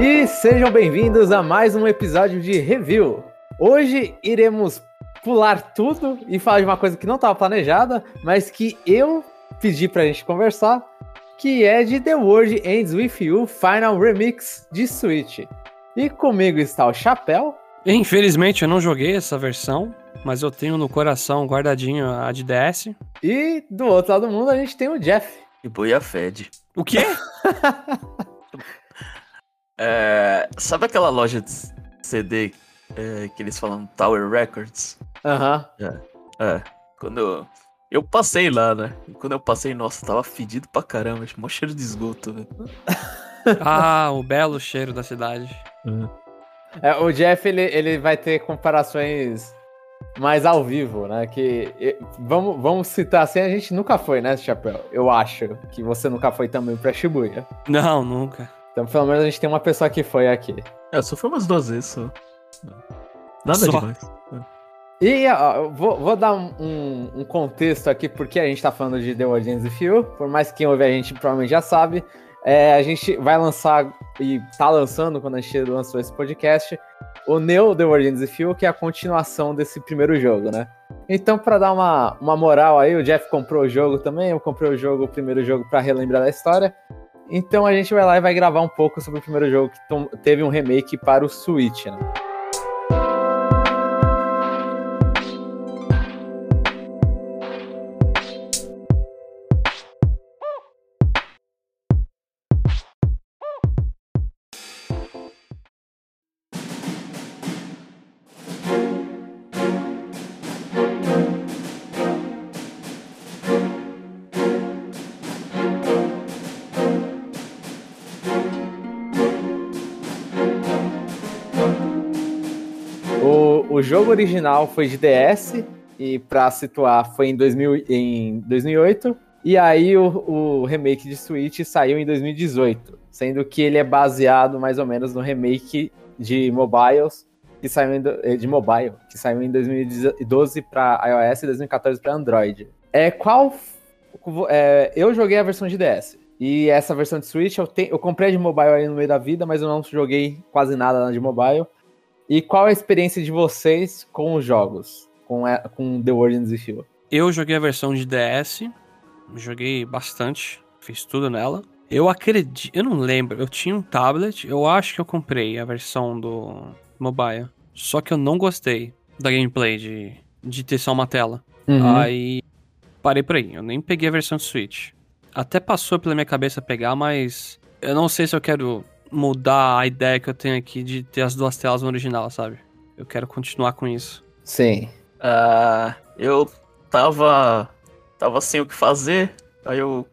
E sejam bem-vindos a mais um episódio de review. Hoje iremos pular tudo e falar de uma coisa que não estava planejada, mas que eu pedi pra gente conversar, que é de The World Ends With You Final Remix de Switch. E comigo está o Chapéu. Infelizmente eu não joguei essa versão, mas eu tenho no coração guardadinho a de DS. E do outro lado do mundo a gente tem o Jeff. E Boia Fed. O quê? É, sabe aquela loja de CD é, que eles falam Tower Records? Aham. É. Quando eu, eu passei lá, né? E quando eu passei, nossa, tava fedido pra caramba. Tipo, mó cheiro de esgoto, velho. ah, o belo cheiro da cidade. É, o Jeff ele, ele vai ter comparações mais ao vivo, né? Que e- vamos, vamos citar assim, a gente nunca foi, né, Chapéu? Eu acho que você nunca foi também pra Shibuya. Não, nunca. Então, pelo menos a gente tem uma pessoa que foi aqui. É, só foi umas duas vezes só. Nada Só. demais. E ó, eu vou, vou dar um, um- contexto aqui, porque a gente tá falando de The World Ends With You, por mais que quem ouve a gente provavelmente já sabe. É, a gente vai lançar, e tá lançando quando a gente lançou esse podcast, o Neo The World Ends With You, que é a continuação desse primeiro jogo, né? Então, pra dar uma, uma moral aí, o Jeff comprou o jogo também, eu comprei o jogo, o primeiro jogo, pra relembrar da história. Então a gente vai lá e vai gravar um pouco sobre o primeiro jogo que teve um remake para o Switch, né? Jogo original foi de DS, e pra situar, foi em, 2000, em 2008. E aí o, o remake de Switch saiu em 2018, sendo que ele é baseado mais ou menos no remake de mobiles que saiu em, eh, de mobile, que saiu em 2012 para iOS e 2014 para Android. É qual é, eu joguei a versão de DS. E essa versão de Switch eu, te, eu comprei de mobile no meio da vida, mas eu não joguei quase nada na de mobile. E qual a experiência de vocês com os jogos? Com, a- com The World With You? Eu joguei a versão de DS, joguei bastante, fiz tudo nela. Eu acredito, eu não lembro, eu tinha um tablet, eu acho que eu comprei a versão do mobile. Só que eu não gostei da gameplay de, de ter só uma tela. Uhum. Aí parei por aí, eu nem peguei a versão de Switch. Até passou pela minha cabeça pegar, mas eu não sei se eu quero mudar a ideia que eu tenho aqui de ter as duas telas no original, sabe? Eu quero continuar com isso. Sim. Ah, eu tava. Tava sem o que fazer. Aí eu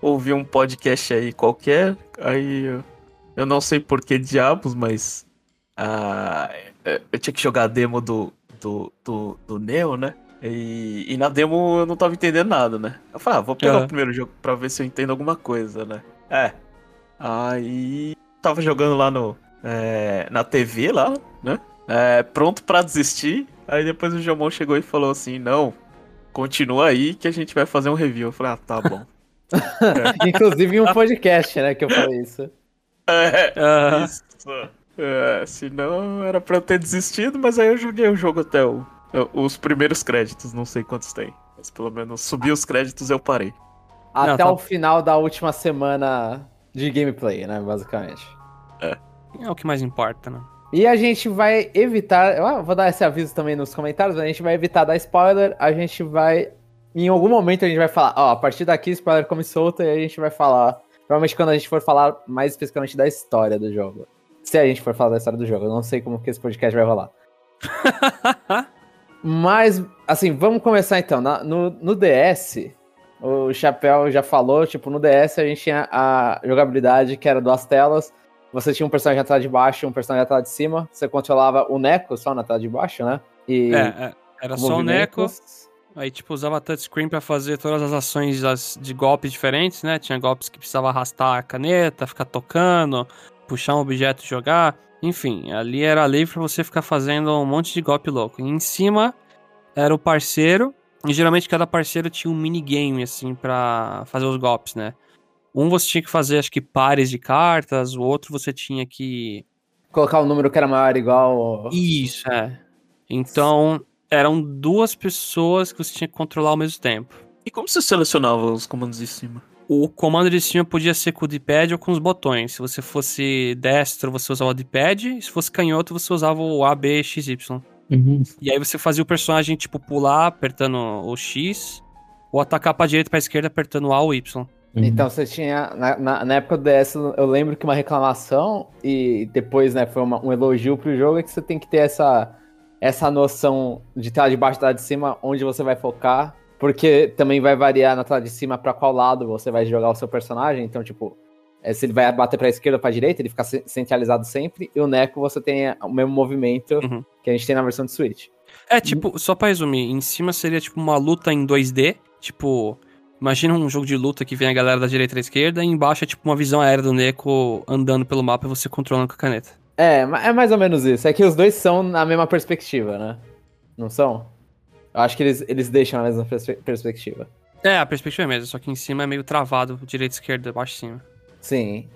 ouvi um podcast aí qualquer. Aí eu, eu não sei por que diabos, mas. ah, eu- tinha que jogar a demo do, do, do, do Neo, né? E, e na demo eu não tava entendendo nada, né? Eu falei, ah, vou pegar Aham. o primeiro jogo pra ver se eu entendo alguma coisa, né? É. Aí tava jogando lá no. é, na TV lá, né? É, pronto pra desistir. Aí depois o Jomon chegou e falou assim: Não, continua aí que a gente vai fazer um review. Eu falei: Ah, tá bom. Inclusive em um podcast, né, que eu falei isso. é, isso. É, senão era pra eu ter desistido, mas aí eu joguei o jogo até o, os primeiros créditos, não sei quantos tem. Mas pelo menos subi os créditos eu parei. Até tá. o final da última semana de gameplay, né, basicamente. é o que mais importa, né? E a gente vai evitar. Eu vou dar esse aviso também nos comentários, mas a gente vai evitar dar spoiler. A gente vai. Em algum momento a gente vai falar, ó, a partir daqui spoiler come solta e a gente vai falar. Provavelmente quando a gente for falar mais especificamente da história do jogo. Se a gente for falar da história do jogo. Eu não sei como que esse podcast vai rolar. Mas, assim, vamos começar então. Na- no, no DS, o Chapéu já falou, tipo, no DS a gente tinha a jogabilidade que era duas telas. Você tinha um personagem na tela de baixo e um personagem na tela de cima. Você controlava o Neco só na tela de baixo, né? E É, é, era só o Neco, aí tipo usava touchscreen pra fazer todas as ações de golpes diferentes, né? Tinha golpes que precisava arrastar a caneta, ficar tocando, puxar um objeto e jogar. Enfim, ali era livre pra você ficar fazendo um monte de golpe louco. E em cima era o parceiro, e geralmente cada parceiro tinha um minigame, assim, pra fazer os golpes, né? Um você tinha que fazer, acho que pares de cartas, o outro você tinha que. Colocar um número que era maior igual. Isso, é. Então, eram duas pessoas que você tinha que controlar ao mesmo tempo. E como você selecionava os comandos de cima? O comando de cima podia ser com o D-pad ou com os botões. Se você fosse destro, você usava o D-pad. Se fosse canhoto, você usava o A, B, X, Y. Uhum. E aí você fazia o personagem, tipo, pular, apertando o X, ou atacar pra direita e pra esquerda, apertando o A ou Y. Uhum. Então você tinha. Na, na, na época do DS, eu lembro que uma reclamação e depois, né, foi uma- um elogio pro jogo é que você tem que ter essa, essa noção de tela de baixo e tela de cima, onde você vai focar. Porque também vai variar na tela de cima pra qual lado você vai jogar o seu personagem. Então, tipo, é, se ele vai bater pra esquerda ou pra direita, ele fica ce- centralizado sempre. E o Neco você tem o mesmo movimento Uhum. que a gente tem na versão de Switch. É, tipo, só pra resumir, em cima seria tipo uma luta em 2D, tipo, imagina um jogo de luta que vem a galera da direita e da esquerda, e embaixo é tipo uma visão aérea do Neko andando pelo mapa e você controlando com a caneta. É, é mais ou menos isso. É que os dois são na mesma perspectiva, né? Não são? Eu acho que eles, eles deixam a mesma perspe- perspectiva. É, a perspectiva é a mesma, só que em cima é meio travado, direita, esquerda, baixo e cima. Sim.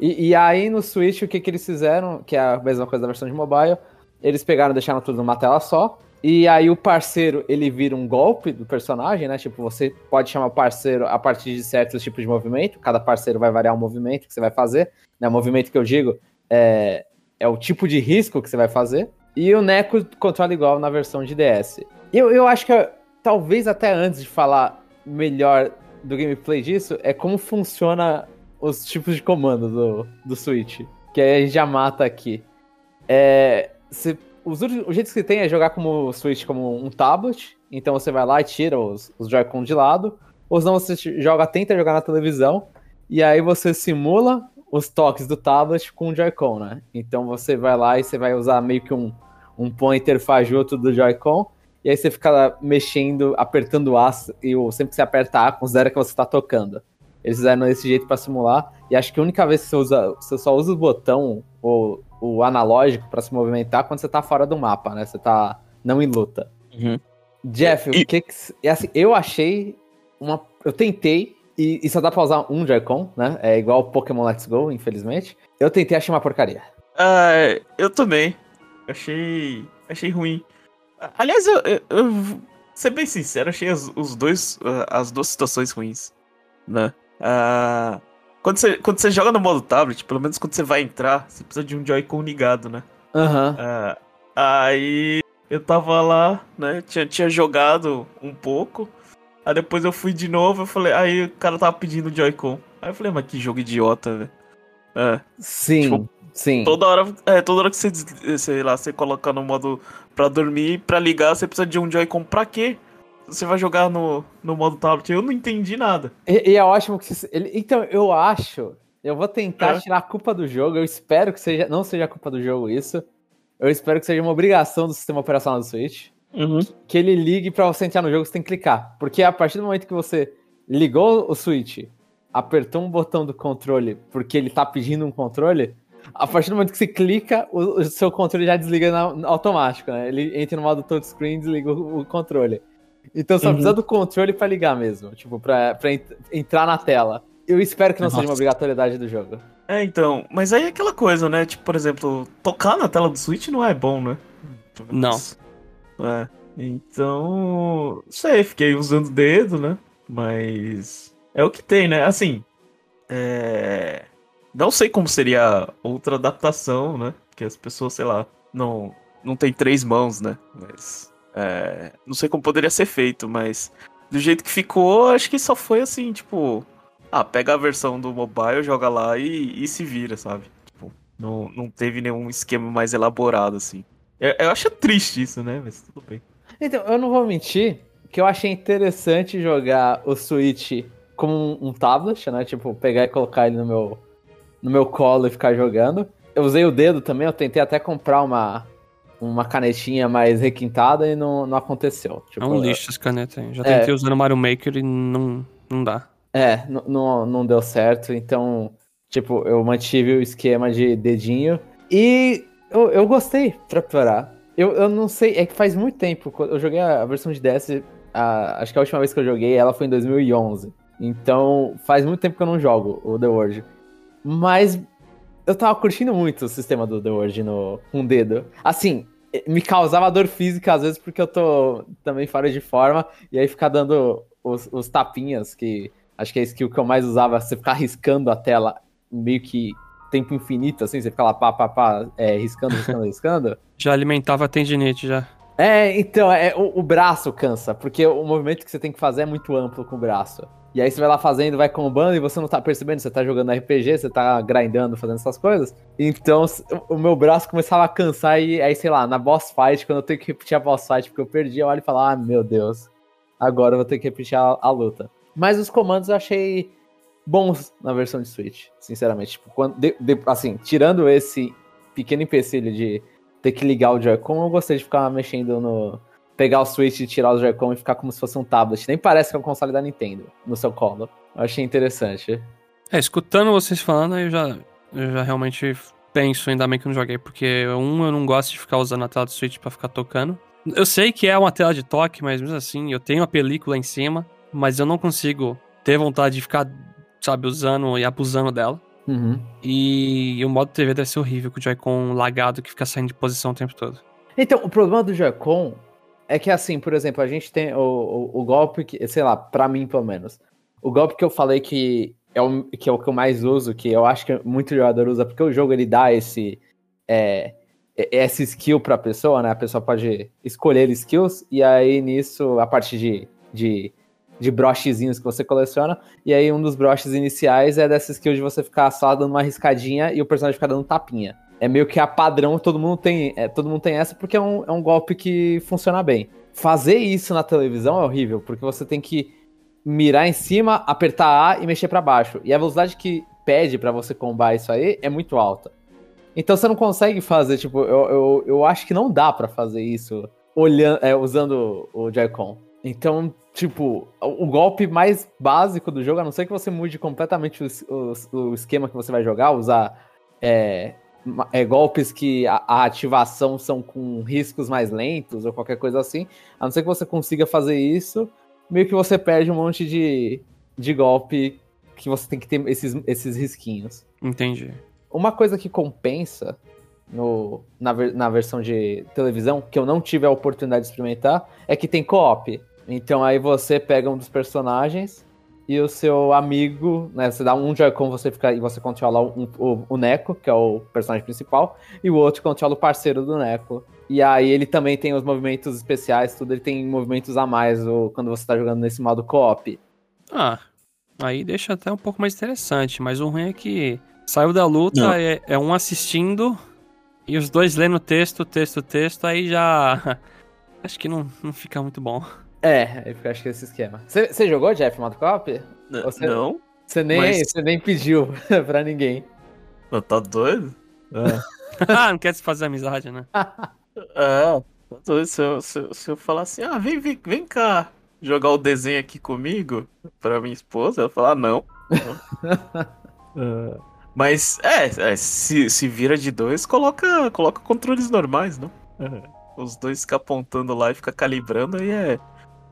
E, e aí no Switch, o que, que eles fizeram, que é a mesma coisa da versão de mobile, eles pegaram deixaram tudo numa tela só. E aí o parceiro, ele vira um golpe do personagem, né? Tipo, você pode chamar parceiro a partir de certos tipos de movimento. Cada parceiro vai variar o movimento que você vai fazer. Né? O movimento que eu digo é, é o tipo de risco que você vai fazer. E o Neko controla igual na versão de DS. Eu, eu acho que talvez até antes de falar melhor do gameplay disso, é como funciona os tipos de comando do, do Switch. Que a gente já mata aqui. É, você- os, o jeito que tem é jogar como o Switch como um tablet. Então você vai lá e tira os, os Joy-Con de lado. Ou senão você joga, tenta jogar na televisão. E aí você simula os toques do tablet com o Joy-Con, né? Então você vai lá e você vai usar meio que um, um pointer fajuto do Joy-Con. E aí você fica mexendo, apertando o A, e sempre que você aperta A, considera que você está tocando. Eles fizeram desse jeito para simular. E acho que a única vez que você usa, você só usa o botão, o, o analógico, para se movimentar quando você tá fora do mapa, né? Você tá não em luta. Uhum. Jeff, E- o que que. é assim, eu achei uma. Eu tentei, e, e só dá pra usar um Joy-Con, né? É igual o Pokémon Let's Go, infelizmente. Eu tentei, achei uma porcaria. Ah, eu também. Achei. Achei ruim. Aliás, eu, eu, eu ser bem sincero, achei as, os dois, ah, as duas situações ruins. Né? Ah, quando, você, quando você joga no modo tablet, pelo menos quando você vai entrar, você precisa de um Joy-Con ligado, né? Aham. Ah, aí eu tava lá, né? Tinha, tinha jogado um pouco. Aí depois eu fui de novo, eu falei, aí o cara tava pedindo Joy-Con. Aí eu falei, mas que jogo idiota, velho. É. Sim, Tipo, sim. Toda hora, é, toda hora que você, sei lá, você coloca no modo pra dormir, pra ligar, você precisa de um Joy-Con pra quê? Você vai jogar no, no modo tablet. Eu não entendi nada. E, e é ótimo que. você- ele- então, eu acho. Eu vou tentar É. tirar a culpa do jogo. Eu espero que seja, não seja a culpa do jogo isso. Eu espero que seja uma obrigação do sistema operacional do Switch. Que ele ligue pra você entrar no jogo, você tem que clicar. Porque a partir do momento que você ligou o Switch, apertou um botão do controle porque ele tá pedindo um controle, a partir do momento que você clica, o, o seu controle já desliga na- automático, né? Ele entra no modo touchscreen e desliga o, o controle. Então só Uhum. precisa do controle pra ligar mesmo, tipo, pra, pra ent- entrar na tela. Eu espero que não seja uma Nossa. obrigatoriedade do jogo. É, então. Mas aí é aquela coisa, né? Tipo, por exemplo, tocar na tela do Switch não é bom, né? Não. É. Então. Sei, fiquei usando o dedo, né? Mas. É o que tem, né? Assim. É. Não sei como seria outra adaptação, né? Porque as pessoas, sei lá, não, não tem três mãos, né? Mas. É... Não sei como poderia ser feito, mas. Do jeito que ficou, acho que só foi assim, tipo. Ah, pega a versão do mobile, joga lá e, e se vira, sabe? Tipo, não, não teve nenhum esquema mais elaborado, assim. Eu, eu acho triste isso, né? Mas tudo bem. Então, eu não vou mentir que eu achei interessante jogar o Switch como um, um tablet, né? Tipo, pegar e colocar ele no meu, no meu colo e ficar jogando. Eu usei o dedo também, eu tentei até comprar uma, uma canetinha mais requintada e não, não aconteceu. É Tipo, um lixo essa caneta aí. Já É. tentei usar no Mario Maker e não, não dá. É, não, não deu certo, então, tipo, eu mantive o esquema de dedinho. E eu, eu gostei, pra piorar. Eu, eu não sei, é que faz muito tempo. Eu joguei a versão de DS, a- acho que a última vez que eu joguei ela foi em 2011. Então, faz muito tempo que eu não jogo o The World. Mas eu tava curtindo muito o sistema do The World no, com o dedo. Assim, me causava dor física às vezes porque eu tô também fora de forma. E aí ficar dando os, os tapinhas, que acho que é a skill que eu mais usava, você ficar riscando a tela meio que tempo infinito, assim, você fica lá pá, pá, pá, é, riscando, riscando, riscando. Já alimentava a tendinite, já. É, então, é, o, o, braço cansa, porque o movimento que você tem que fazer é muito amplo com o braço. E aí você vai lá fazendo, vai combando e você não tá percebendo, você tá jogando RPG, você tá grindando, fazendo essas coisas. Então, o meu braço começava a cansar e aí, sei lá, na boss fight, quando eu tenho que repetir a boss fight porque eu perdi, eu olho e falo, ah, meu Deus, agora eu vou ter que repetir a, a luta. Mas os comandos eu achei bons na versão de Switch, sinceramente. Tipo, quando, de, de, assim, tirando esse pequeno empecilho de ter que ligar o Joy-Con, eu gostei de ficar mexendo no. Pegar o Switch e tirar o Joy-Con e ficar como se fosse um tablet. Nem parece que é um console da Nintendo no seu colo. Eu achei interessante. É, escutando vocês falando, eu já, eu já realmente penso, ainda bem que eu não joguei, porque um, eu não gosto de ficar usando a tela do Switch para ficar tocando. Eu sei que é uma tela de toque, mas mesmo assim, eu tenho a película em cima, mas eu não consigo ter vontade de ficar sabe, usando e abusando dela. Uhum. E, e, o modo TV deve ser horrível, com o Joy-Con lagado que fica saindo de posição o tempo todo. Então, o problema do Joy-Con é que, assim, por exemplo, a gente tem o, o, o, golpe que, sei lá, pra mim pelo menos, o golpe que eu falei que é o que, é o que eu mais uso, que eu acho que muito jogador usa, porque o jogo ele dá esse. É, essa skill pra pessoa, né? A pessoa pode escolher skills, e aí nisso, a partir de, de de brochezinhos que você coleciona. E aí um dos broches iniciais é dessa skill de você ficar só dando uma riscadinha e o personagem ficar dando tapinha. É meio que a padrão, todo mundo tem, é, todo mundo tem essa porque é um, é um golpe que funciona bem. Fazer isso na televisão é horrível, porque você tem que mirar em cima, apertar A e mexer para baixo. E a velocidade que pede para você combar isso aí é muito alta. Então você não consegue fazer, tipo, eu, eu, eu acho que não dá para fazer isso olhando, é, usando o Joy-Con. Então, tipo, o golpe mais básico do jogo, a não ser que você mude completamente o, o, o esquema que você vai jogar, usar é, é, golpes que a, a, ativação são com riscos mais lentos ou qualquer coisa assim, a não ser que você consiga fazer isso, meio que você perde um monte de, de golpe que você tem que ter esses, esses risquinhos. Entendi. Uma coisa que compensa no, na, na versão de televisão, que eu não tive a oportunidade de experimentar, é que tem co-op. Então aí você pega um dos personagens e o seu amigo, né? Você dá um Joy-Con, você fica e você controla um, o, o Neko, que é o personagem principal, e o outro controla o parceiro do Neko. E aí ele também tem os movimentos especiais, tudo, ele tem movimentos a mais o, quando você tá jogando nesse modo co-op. Ah, aí deixa até um pouco mais interessante, mas o ruim é que saiu da luta, é, é, um assistindo e os dois lendo texto, texto, texto, aí já. Acho que não, não fica muito bom. É, eu acho que é esse esquema. Você jogou, Jeff, modo co-op? Você, não. Você nem, mas... nem pediu pra ninguém. Não, tá doido? É. Ah, não quer se fazer amizade, né? é, tá doido. Se eu, se, se eu falar assim, ah, vem, vem, vem cá jogar o desenho aqui comigo pra minha esposa, ela falar, ah, não. uh, mas, é, é, se, se vira de dois, coloca, coloca controles normais, não? Uhum. Os dois ficam apontando lá e fica calibrando, aí é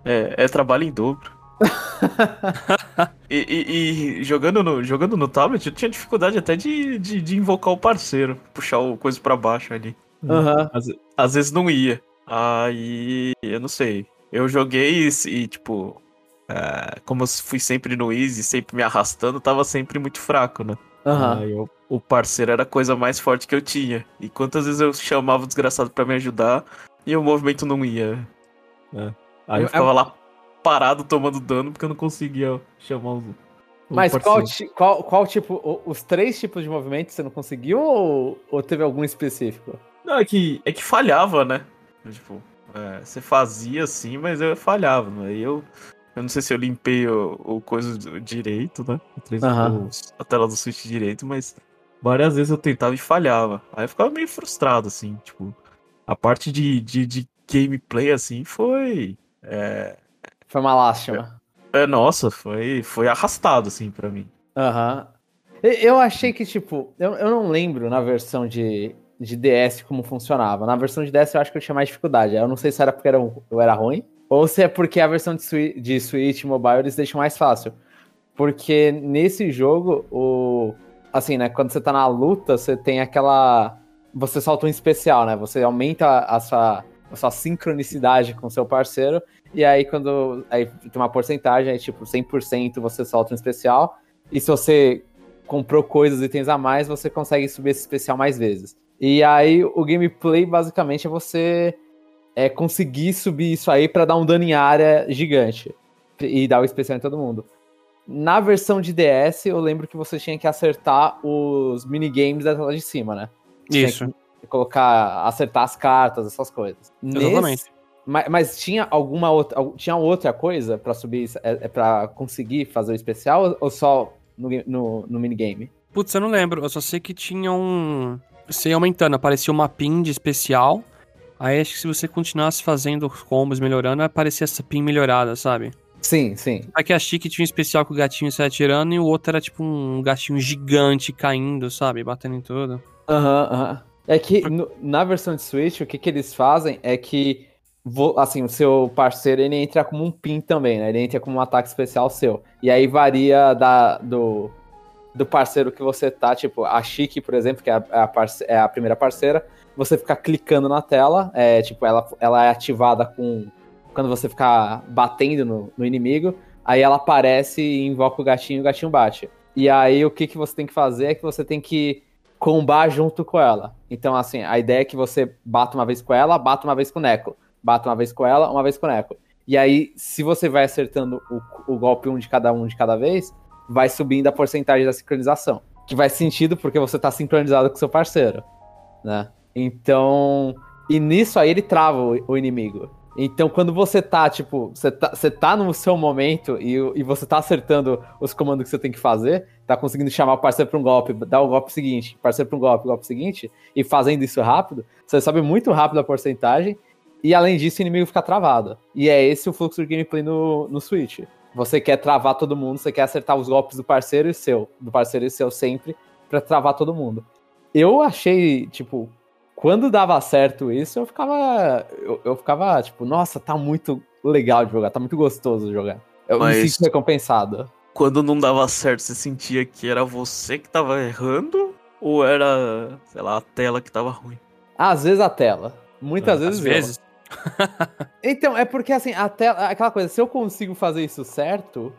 é, é trabalho em dobro. e, e, e, jogando, no, jogando no tablet, eu tinha dificuldade até de, de, de invocar o parceiro, puxar o coisa para baixo ali. Uhum. Às, às, vezes não ia. Aí, eu não sei. Eu joguei e, e tipo, é, como eu fui sempre no easy, sempre me arrastando, tava sempre muito fraco, né? Uhum. Aí eu, o parceiro era a coisa mais forte que eu tinha. E quantas vezes eu chamava o desgraçado para me ajudar e o movimento não ia. É. Aí eu, ficava lá parado tomando dano porque eu não conseguia chamar os. Mas qual, qual, qual tipo. Os três tipos de movimentos você não conseguiu ou, ou teve algum específico? Não, é que, é que falhava, né? Tipo, é, você fazia assim, mas eu falhava. Né? Aí eu. Eu não sei se eu limpei o, o coisa direito, né? Uhum. a tela do Switch direito, mas várias vezes eu tentava e falhava. Aí eu ficava meio frustrado, assim, tipo. A parte de, de, de gameplay, assim, foi é... Foi uma lástima. É, é, nossa, foi, foi arrastado, assim, para mim. Aham. Uhum. Eu achei que, tipo, eu, eu não lembro na versão de, de DS como funcionava. Na versão de DS eu acho que eu tinha mais dificuldade. Eu não sei se era porque era, eu era ruim, ou se é porque a versão de, Switch, de Switch Mobile eles deixam mais fácil. Porque nesse jogo, o. Assim, né? Quando você tá na luta, você tem aquela. Você solta um especial, né? Você aumenta a sua, a sua sincronicidade com o seu parceiro. E aí, quando. Aí tem uma porcentagem, aí, tipo, 100% você solta um especial. E se você comprou coisas itens a mais, você consegue subir esse especial mais vezes. E aí, o gameplay basicamente é você é, conseguir subir isso aí para dar um dano em área gigante. E dar o especial em todo mundo. Na versão de DS, eu lembro que você tinha que acertar os minigames da tela de cima, né? Você Isso. colocar, acertar as cartas, essas coisas. Exatamente. Nesse- mas, mas tinha alguma outra, tinha outra coisa pra subir, é, é para conseguir fazer o especial ou só no, no, no minigame? Putz, eu não lembro. Eu só sei que tinha um. Você ia aumentando, aparecia uma pin de especial. Aí acho que se você continuasse fazendo os combos melhorando, aparecia essa pin melhorada, sabe? Sim, sim. Aqui a Chique tinha um especial que o gatinho saia atirando e o outro era tipo um gatinho gigante caindo, sabe? Batendo em tudo. Aham, aham. É que no- na versão de Switch, o que, que eles fazem é que, assim, o seu parceiro, ele entra como um pin também, né? Ele entra como um ataque especial seu. E aí varia da, do, do parceiro que você tá, tipo, a Chique, por exemplo, que é a, é a parce- é a primeira parceira, você fica clicando na tela, é, tipo, ela, ela é ativada com... Quando você ficar batendo no, no inimigo, aí ela aparece e invoca o gatinho e o gatinho bate. E aí o que, que você tem que fazer é que você tem que combar junto com ela. Então, assim, a ideia é que você bata uma vez com ela, bata uma vez com o Neco. Bata uma vez com ela, uma vez com o Neco. E aí, se você vai acertando o, o golpe um de cada um de cada vez, vai subindo a porcentagem da sincronização. Que faz sentido porque você tá sincronizado com seu parceiro, né? Então, e nisso aí ele trava o, o inimigo. Então, quando você tá, tipo, você tá, você tá no seu momento e, e você tá acertando os comandos que você tem que fazer, tá conseguindo chamar o parceiro pra um golpe, dar o golpe seguinte, parceiro pra um golpe, golpe seguinte, e fazendo isso rápido, você sobe muito rápido a porcentagem, e além disso, o inimigo fica travado. E é esse o fluxo de gameplay no, no Switch. Você quer travar todo mundo, você quer acertar os golpes do parceiro e seu, do parceiro e seu sempre, pra travar todo mundo. Eu achei, tipo, quando dava certo isso, eu ficava. Eu, eu ficava, tipo, nossa, tá muito legal de jogar, tá muito gostoso de jogar. Eu Mas- me sinto recompensado. Quando não dava certo, você sentia que era você que tava errando? Ou era, sei lá, a tela que tava ruim? Às vezes a tela. Muitas Às vezes. eu. vezes. Então, é porque assim, a tela. Aquela coisa, se eu consigo fazer isso certo,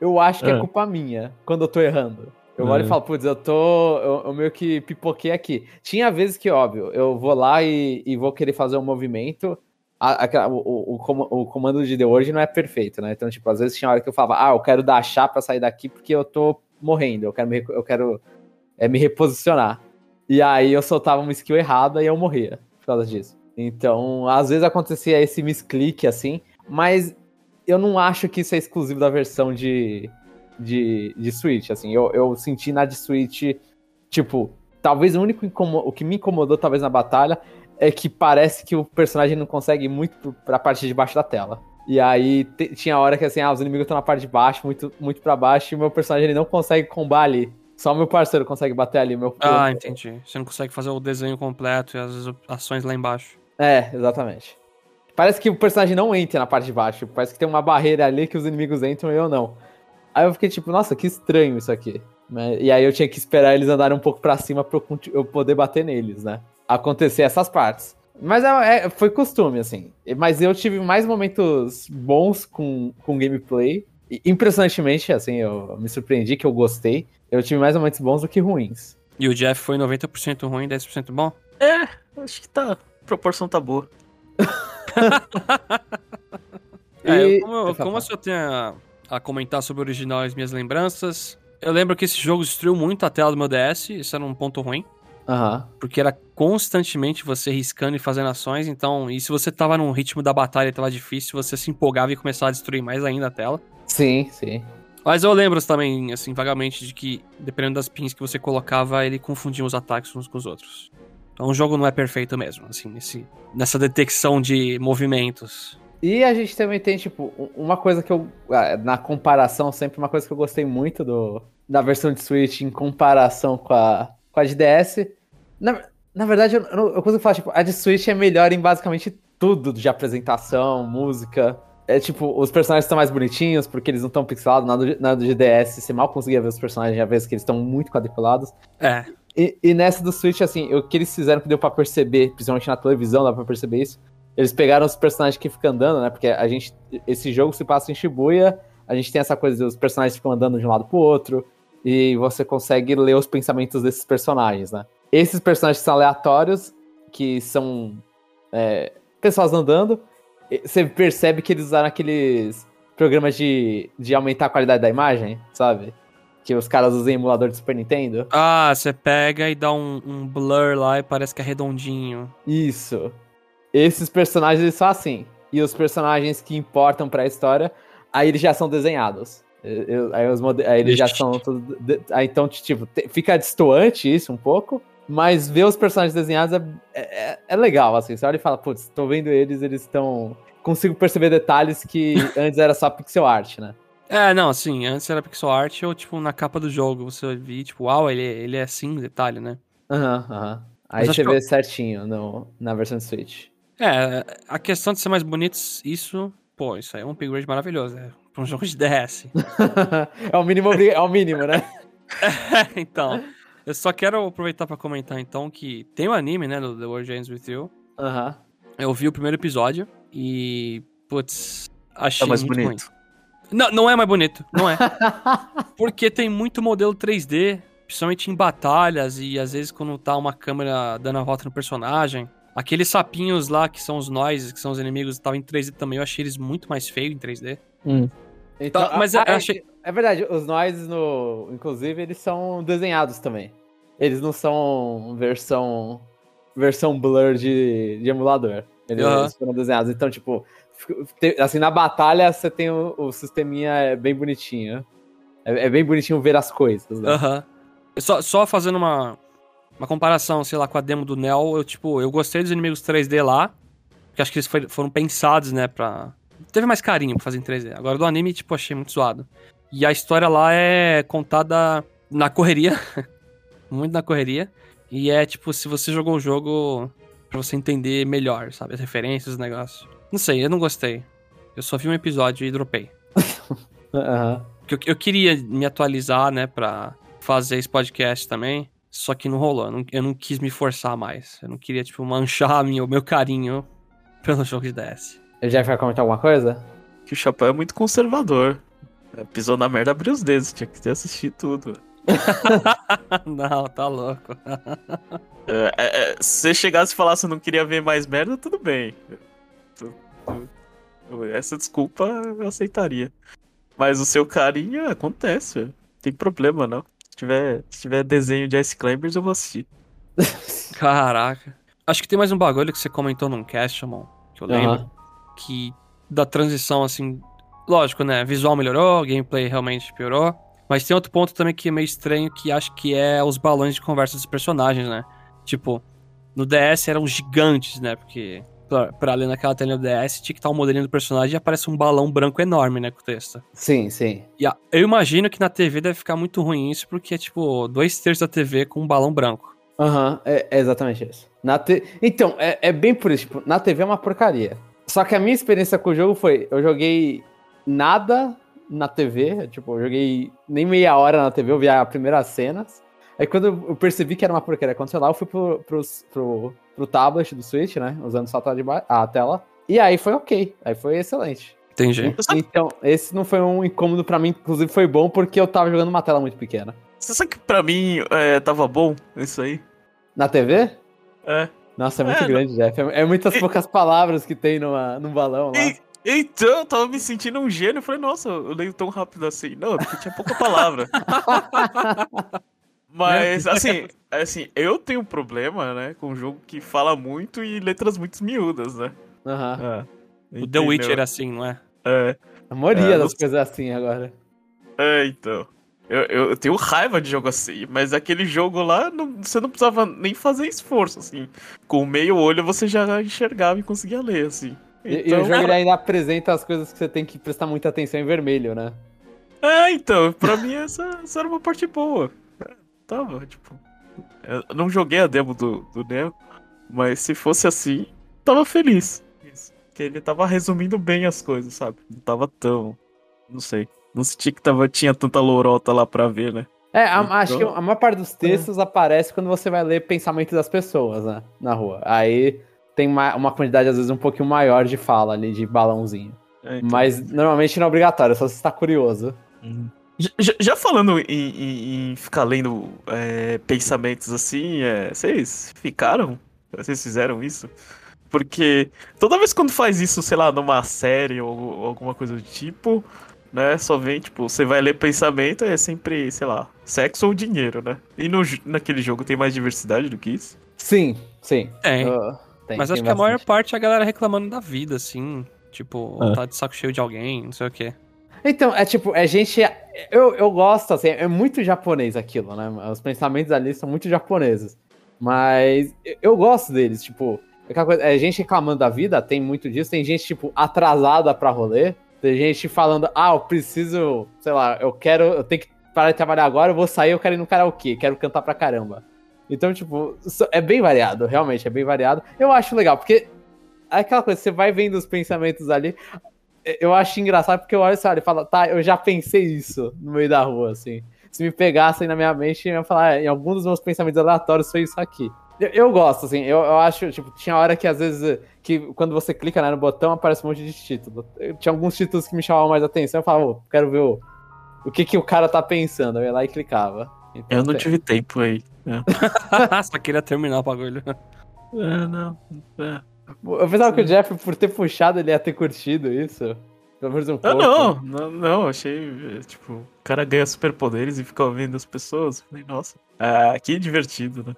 eu acho que é, É. culpa minha quando eu tô errando. Eu É. olho e falo, putz, eu tô. Eu, eu meio que pipoquei aqui. Tinha vezes que, óbvio, eu vou lá e, e vou querer fazer um movimento. a- aquela- o, o, o comando de The Word não é perfeito, né? Então, tipo, às vezes tinha hora que eu falava, ah, eu quero dar chá pra sair daqui porque eu tô morrendo, eu quero me, eu quero, é, me reposicionar. E aí eu soltava uma skill errada e eu morria por causa disso. Então, às vezes acontecia esse misclick assim, mas eu não acho que isso é exclusivo da versão de, de, de Switch, assim. Eu, eu senti na de Switch, tipo, talvez o único o que me incomodou talvez na batalha é que parece que o personagem não consegue ir muito pra parte de baixo da tela. E aí tinha hora que assim, ah, os inimigos estão na parte de baixo, muito, muito para baixo, e o meu personagem ele não consegue combar ali. Só meu parceiro consegue bater ali. Meu, Ah, entendi. Você não consegue fazer o desenho completo e as ações lá embaixo. É, exatamente. Parece que o personagem não entra na parte de baixo. Parece que tem uma barreira ali que os inimigos entram e eu não. Aí eu fiquei tipo, nossa, que estranho isso aqui. Né? E aí eu tinha que esperar eles andarem um pouco pra cima pra eu poder bater neles, né? Acontecer essas partes. Mas é- é- foi costume, assim. Mas eu tive mais momentos bons com, com gameplay. E, impressionantemente, assim, eu me surpreendi que eu gostei. Eu tive mais momentos bons do que ruins. E o Jeff foi 90% ruim e 10% bom? É, acho que tá. Proporção tá boa. É, eu- como, eu- como eu só tenho a, a comentar sobre o original e as minhas lembranças, eu lembro que esse jogo destruiu muito a tela do meu DS, isso era um ponto ruim, Aham. porque era constantemente você riscando e fazendo ações, então, e se você tava num ritmo da batalha e tava difícil, você se empolgava e começava a destruir mais ainda a tela. Sim, sim. Mas eu lembro também, assim, vagamente, de que, dependendo das pins que você colocava, ele confundia os ataques uns com os outros. Então o jogo não é perfeito mesmo, assim, nesse, nessa detecção de movimentos. E a gente também tem, tipo, um- uma coisa que eu. Na comparação, sempre uma coisa que eu gostei muito do, da versão de Switch em comparação com a, com a de DS. Na, na verdade, eu, eu, consigo falar, tipo, a de Switch é melhor em basicamente tudo de apresentação, música. é tipo, os personagens estão mais bonitinhos, porque eles não estão pixelados, nada, nada de DS, você mal conseguia ver os personagens, já vezes que eles estão muito quadriculados. É. E, e, nessa do Switch, assim, o que eles fizeram que deu pra perceber, principalmente na televisão, dá pra perceber isso. Eles pegaram os personagens que ficam andando, né? Porque a gente. Esse jogo se passa em Shibuya, a gente tem essa coisa dos personagens ficam andando de um lado pro outro, e você consegue ler os pensamentos desses personagens, né? Esses personagens são aleatórios, que são é, pessoas andando, você percebe que eles usaram aqueles programas de, de aumentar a qualidade da imagem, sabe? Que os caras usam em emulador de Super Nintendo. Ah, você pega e dá um, um, blur lá e parece que é redondinho. Isso. Esses personagens eles são assim. E os personagens que importam para a história, aí eles já são desenhados. Aí, os aí eles já são. Tudo, aí, então, tipo, fica distoante isso um pouco. Mas ver os personagens desenhados é, é, é legal, assim. Você olha e fala, putz, tô vendo eles, eles estão. Consigo perceber detalhes que antes era só pixel art, né? É, não, assim, antes era pixel art ou, tipo, na capa do jogo você via, tipo, uau, ele, ele é assim, detalhe, né? Aham, uhum, aham. Uhum. Aí você vê que... certinho no, na versão de Switch. É, a questão de ser mais bonito, isso, pô, isso aí é um upgrade maravilhoso, né? Pra um jogo de DS. é o mínimo, é o mínimo, né? é, então. Eu só quero aproveitar para comentar então que tem o um anime, né, do The World Ends With You. Aham. Uhum. Eu vi o primeiro episódio e, putz, achei é mais muito bonito. Ruim. Não, não é mais bonito, não é. Porque tem muito modelo 3D, principalmente em batalhas e às vezes quando tá uma câmera dando a volta no personagem. Aqueles sapinhos lá que são os noises, que são os inimigos, estavam em 3D também. Eu achei eles muito mais feios em 3D. Hum. Então, então, mas a, eu achei... É verdade, os noises no. Inclusive, eles são desenhados também. Eles não são versão. versão blur de, de emulador. Eles, uhum. eles foram desenhados. Então, tipo, assim, na batalha você tem o, o sisteminha é bem bonitinho. É, é, bem bonitinho ver as coisas, né? Uhum. Só, só fazendo uma, uma comparação, sei lá, com a demo do Neo, eu, tipo, eu gostei dos inimigos 3D lá, porque acho que eles foi, foram pensados, né, pra... Teve mais carinho pra fazer em 3D. Agora, do anime, tipo, achei muito zoado. E a história lá é contada na correria. muito na correria. E é tipo, se você jogou o jogo pra você entender melhor, sabe? As referências, os negócios. Não sei, eu não gostei. Eu só vi um episódio e dropei. uhum. eu, eu queria me atualizar, né, pra fazer esse podcast também. Só que não rolou. Eu não, eu não quis me forçar mais. Eu não queria, tipo, manchar o meu carinho pelo jogo de DS. Ele já vai comentar alguma coisa? Que o Chapéu é muito conservador. Pisou na merda, abriu os dedos, tinha que ter assistido tudo. não, tá louco. É, é, é, se você chegasse e falasse que não queria ver mais merda, tudo bem. Essa desculpa eu aceitaria. Mas o seu carinho acontece, velho. Tem problema, não. Se tiver, se tiver desenho de Ice Climbers, eu vou assistir. Caraca. Acho que tem mais um bagulho que você comentou num cast, irmão, que eu lembro. Uhum. Que da transição, assim, lógico, né? Visual melhorou, gameplay realmente piorou. Mas tem outro ponto também que é meio estranho, que acho que é os balões de conversa dos personagens, né? Tipo, no DS eram gigantes, né? Porque pra, pra ler naquela tela do DS tinha que estar o um modelinho do personagem e aparece um balão branco enorme, né? Com o texto. Sim, sim. E a, eu imagino que na TV deve ficar muito ruim isso, porque é tipo dois terços da TV com um balão branco. Aham, uhum, é, é, exatamente isso. Na te... Então, é, é bem por isso. Tipo, na TV é uma porcaria. Só que a minha experiência com o jogo foi: eu joguei nada na TV, tipo, eu joguei nem meia hora na TV, eu vi as primeiras cenas. Aí quando eu percebi que era uma porcaria acontecer lá, eu fui pro, pro, pro, pro tablet do Switch, né? Usando só a tela. E aí foi ok. Aí foi excelente. Entendi. Então, esse não foi um incômodo para mim, inclusive foi bom porque eu tava jogando uma tela muito pequena. Você sabe que pra mim é, tava bom isso aí? Na TV? É. Nossa, é muito é, grande, não... Jeff. É, é muitas e... poucas palavras que tem numa, num balão lá. E... Então, eu tava me sentindo um gênio. Eu falei, nossa, eu leio tão rápido assim. Não, porque tinha pouca palavra. Mas, assim, assim, eu tenho um problema, né, com um jogo que fala muito e letras muito miúdas, né? Aham. Uhum. o The Witcher é assim, não é? É. A maioria é, das coisas é assim agora. É, então. Eu, eu, tenho raiva de jogo assim, mas aquele jogo lá, não, você não precisava nem fazer esforço, assim. Com meio olho você já enxergava e conseguia ler, assim. Então... E, o então, jogo ele ainda apresenta as coisas que você tem que prestar muita atenção em vermelho, né? É, então, pra mim essa, essa era uma parte boa. Tava, tipo. Eu não joguei a demo do, do Neo, mas se fosse assim, tava feliz. que ele tava resumindo bem as coisas, sabe? Não tava tão. Não sei. Não senti que tava, tinha tanta lorota lá pra ver, né? É, a, então... acho que a maior parte dos textos é. aparece quando você vai ler pensamento das pessoas, né? Na rua. Aí tem uma, uma quantidade, às vezes, um pouquinho maior de fala ali, de balãozinho. É, então... Mas normalmente não é obrigatório, só se está curioso. Uhum. Já, já, falando em, em, em, ficar lendo é, pensamentos assim, é, vocês ficaram? Vocês fizeram isso? Porque toda vez quando faz isso, sei lá, numa série ou alguma coisa do tipo, né? Só vem, tipo, você vai ler pensamento, é sempre, sei lá, sexo ou dinheiro, né? E no, naquele jogo tem mais diversidade do que isso? Sim, sim. Tem. Uh, tem Mas tem acho que a maior parte é a galera reclamando da vida, assim. Tipo, ah. tá de saco cheio de alguém, não sei o quê. Então, é tipo, é gente. Eu, eu gosto, assim, é muito japonês aquilo, né? Os pensamentos ali são muito japoneses. Mas eu gosto deles, tipo. É gente reclamando da vida, tem muito disso. Tem gente, tipo, atrasada pra rolê. Tem gente falando, ah, eu preciso, sei lá, eu quero, eu tenho que parar de trabalhar agora, eu vou sair, eu quero ir no karaokê, quero cantar pra caramba. Então, tipo, é bem variado, realmente, é bem variado. Eu acho legal, porque é aquela coisa, você vai vendo os pensamentos ali. Eu acho engraçado porque eu olho e falo, tá, eu já pensei isso no meio da rua, assim. Se me pegassem na minha mente, eu ia falar, é, em algum dos meus pensamentos aleatórios foi isso aqui. Eu, eu gosto, assim, eu, eu, acho, tipo, tinha hora que às vezes, que quando você clica né, no botão, aparece um monte de título. Tinha alguns títulos que me chamavam mais atenção, eu falava, oh, quero ver o, o que, que o cara tá pensando. Eu ia lá e clicava. Então, eu não tem. tive tempo aí. É. Só queria terminar o bagulho. É, não. É. Eu pensava Sim. que o Jeff, por ter puxado, ele ia ter curtido isso. Pelo menos um pouco. Não, não, não, achei, tipo, o cara ganha superpoderes e fica ouvindo as pessoas. Falei, nossa, é, que divertido, né?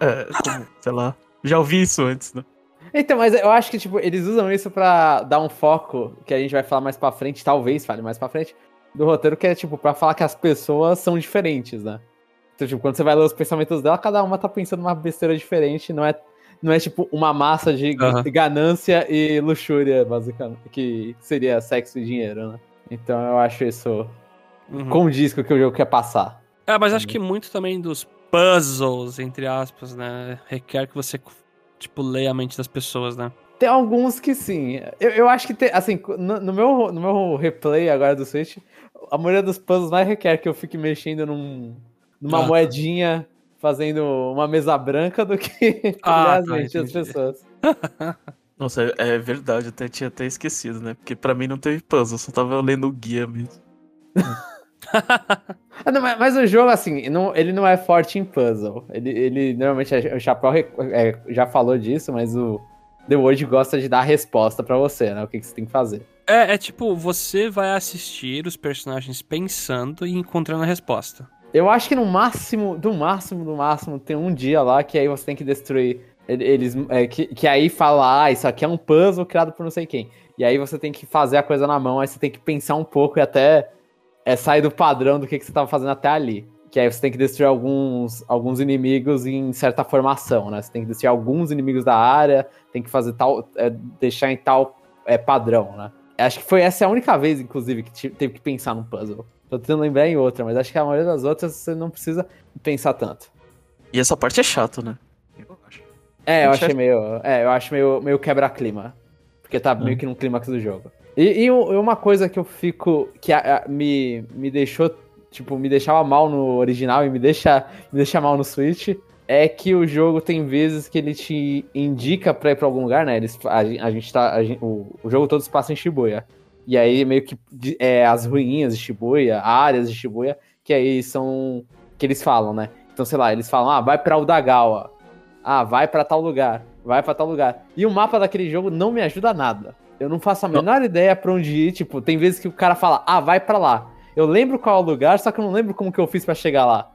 É, como, sei lá. Já ouvi isso antes, né? Então, mas eu acho que, tipo, eles usam isso pra dar um foco, que a gente vai falar mais pra frente, talvez fale mais pra frente, do roteiro, que é, tipo, pra falar que as pessoas são diferentes, né? Então, tipo, quando você vai ler os pensamentos dela, cada uma tá pensando uma besteira diferente, não é, não é tipo, uma massa de uhum. ganância e luxúria, basicamente, que seria sexo e dinheiro, né? Então eu acho isso uhum. condiz com o que o jogo quer passar. É, mas acho que muito também dos puzzles, entre aspas, né? Requer que você, tipo, leia a mente das pessoas, né? Tem alguns que sim. Eu, eu acho que tem, assim, no, no, meu, no meu replay agora do Switch, a maioria dos puzzles mais requer que eu fique mexendo num, numa ah, moedinha, fazendo uma mesa branca do que ah, tá, mente as pessoas. Nossa, é, é, verdade, eu até tinha até esquecido, né? Porque pra mim não teve puzzle, só tava lendo o guia mesmo. Ah, não, mas, o jogo, assim, não, ele não é forte em puzzle. Ele, ele normalmente, o Chapéu é, já falou disso, mas o The World gosta de dar a resposta para você, né? O que, que você tem que fazer. É, é tipo, você vai assistir os personagens pensando e encontrando a resposta. Eu acho que no máximo, do máximo, do máximo, tem um dia lá que aí você tem que destruir. Eles. É, que, que aí fala, ah, isso aqui é um puzzle criado por não sei quem. E aí você tem que fazer a coisa na mão, aí você tem que pensar um pouco e até é sair do padrão do que, que você estava fazendo até ali. Que aí você tem que destruir alguns, alguns inimigos em certa formação, né? Você tem que destruir alguns inimigos da área, tem que fazer tal. É, deixar em tal é, padrão, né? Acho que foi essa a única vez, inclusive, que teve que pensar num puzzle. Tô tentando lembrar em outra, mas acho que a maioria das outras você não precisa pensar tanto. E essa parte é chato, né? Eu acho. É, eu achei meio. É, eu acho meio, meio quebra-clima. Porque tá meio que no clímax do jogo. E, e, uma coisa que eu fico. que a, a, me, me deixou. Tipo, me deixava mal no original e me deixa, me deixa mal no Switch. É que o jogo tem vezes que ele te indica pra ir pra algum lugar, né? Eles, a, a gente tá. A gente, o, o jogo todo se passa em Shibuya. E aí meio que é, as ruínas de Shibuya, áreas de Shibuya, que aí são. que eles falam, né? Então, sei lá, eles falam, ah, vai pra Udagawa. Ah, vai para tal lugar. Vai para tal lugar. E o mapa daquele jogo não me ajuda nada. Eu não faço a menor não. ideia pra onde ir. Tipo, tem vezes que o cara fala, ah, vai para lá. Eu lembro qual é o lugar, só que eu não lembro como que eu fiz para chegar lá.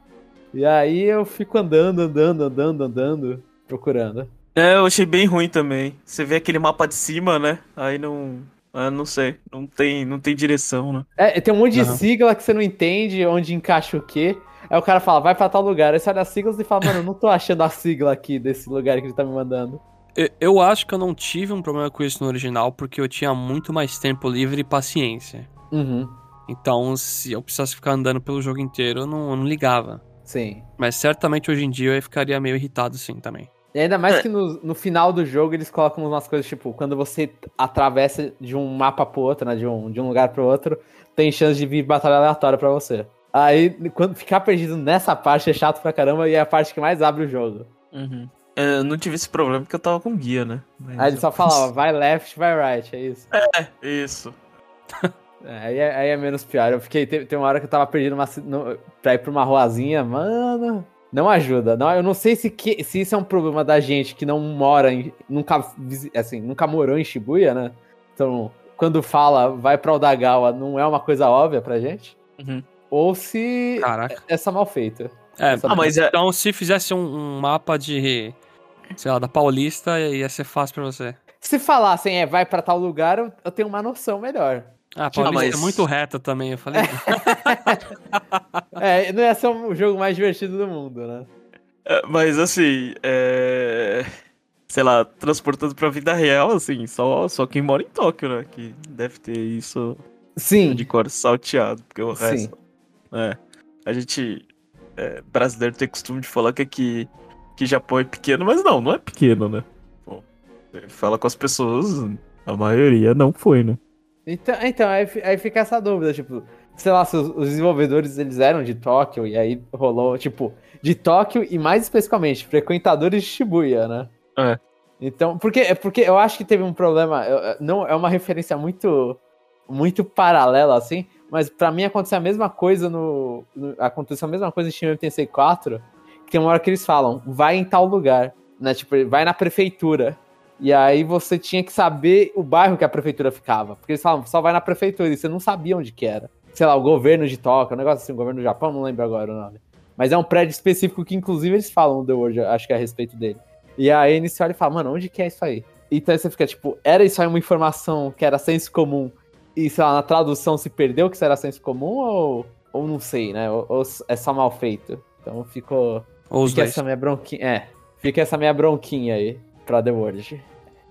E aí eu fico andando, andando, andando, andando, procurando. É, eu achei bem ruim também. Você vê aquele mapa de cima, né? Aí não. Ah, não sei. Não tem, não tem direção, né? É, tem um monte de uhum. sigla que você não entende onde encaixa o quê. Aí o cara fala, vai pra tal lugar. Aí você olha as siglas e fala, mano, eu não tô achando a sigla aqui desse lugar que ele tá me mandando. Eu acho que eu não tive um problema com isso no original, porque eu tinha muito mais tempo livre e paciência. Uhum. Então, se eu precisasse ficar andando pelo jogo inteiro, eu não, eu não ligava. Sim. Mas certamente hoje em dia eu ficaria meio irritado sim também. E ainda mais É. que no, no final do jogo eles colocam umas coisas, tipo, quando você atravessa de um mapa pro outro, né? De um, de um lugar pro outro, tem chance de vir batalha aleatória pra você. Aí, quando ficar perdido nessa parte é chato pra caramba e é a parte que mais abre o jogo. É, eu não tive esse problema porque eu tava com guia, né? Mas Aí ele só falava, vai left, vai right, é isso. Isso. É, aí, é, aí é menos pior. Eu fiquei. Tem, tem uma hora que eu tava perdido numa, ci- no, pra ir pra uma ruazinha, mano. Não ajuda. Não, eu não sei se, que, se isso é um problema da gente que não mora em. Nunca, assim, nunca morou em Shibuya, né? Então, quando fala vai pra Odagawa, não é uma coisa óbvia pra gente. Uhum. Ou se Caraca. é só mal feito. É, Essa- Ah, mas é. então se fizesse um, um mapa de, sei lá, da Paulista, ia ser fácil pra você. Se falassem, é, vai pra tal lugar, eu, eu tenho uma noção melhor. Ah, a Tipo, Paulista mas- é muito reta também, eu falei. É, não ia ser o jogo mais divertido do mundo, né? é, Mas assim, é. Sei lá, transportando pra vida real, assim, só, só quem mora em Tóquio, né? Que deve ter isso Sim. de cor salteado, porque o Sim. resto. É. A gente. é, brasileiro tem costume de falar que aqui que Japão é pequeno, mas não, não é pequeno, né? Bom, fala com as pessoas, a maioria não foi, né? Então, então aí, aí fica essa dúvida, tipo, sei lá, se os, os desenvolvedores eles eram de Tóquio e aí rolou, tipo, de Tóquio e mais especificamente, frequentadores de Shibuya, né? É. Então, porque, é porque eu acho que teve um problema, eu- não é uma referência muito muito paralela assim, mas pra mim aconteceu a mesma coisa no, no aconteceu a mesma coisa em Shin Tensei 4, que tem uma hora que eles falam, vai em tal lugar, né? Tipo, vai na prefeitura. E aí você tinha que saber o bairro que a prefeitura ficava. Porque eles falavam, só vai na prefeitura, e você não sabia onde que era. Sei lá, o governo de Tóquio, um negócio assim, o governo do Japão, não lembro agora o nome. Mas é um prédio específico que, inclusive, eles falam The World, acho que é a respeito dele. E aí eles olham e falam, mano, onde que é isso aí? Então aí você fica tipo, era isso aí uma informação que era senso comum e, sei lá, na tradução se perdeu que isso era senso comum ou, ou não sei, né? Ou, ou é só mal feito. Então ficou. Ou os Fica dois. essa minha bronquinha. É, fica essa minha bronquinha aí pra The World.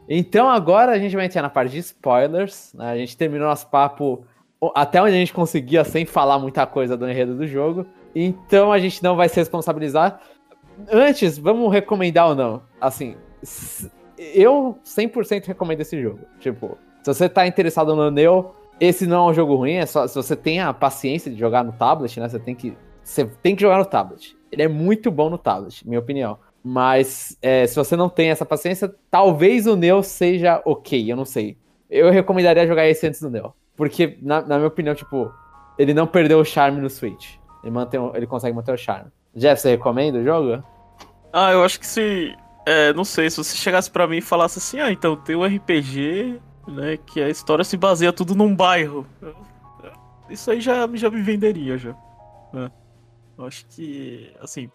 Então agora a gente vai entrar na parte de spoilers. né? A gente terminou nosso papo até onde a gente conseguia sem falar muita coisa do enredo do jogo. Então a gente não vai se responsabilizar. Antes, vamos recomendar ou não? Assim, eu 100% recomendo esse jogo. Tipo, se você tá interessado no Neo, esse não é um jogo ruim, é só se você tem a paciência de jogar no tablet, né? Você tem que você tem que jogar no tablet. Ele é muito bom no tablet, minha opinião. Mas é, se você não tem essa paciência, talvez o Neo seja ok, eu não sei. Eu recomendaria jogar esse antes do Neo. Porque, na, na minha opinião, tipo, ele não perdeu o charme no Switch. Ele, mantém, ele consegue manter o charme. Jeff, você recomenda o jogo? Ah, eu acho que se. É, não sei, se você chegasse pra mim e falasse assim, ah, então tem um RPG, né, que a história se baseia tudo num bairro. Isso aí já, já me venderia, já. É. Eu acho que, assim,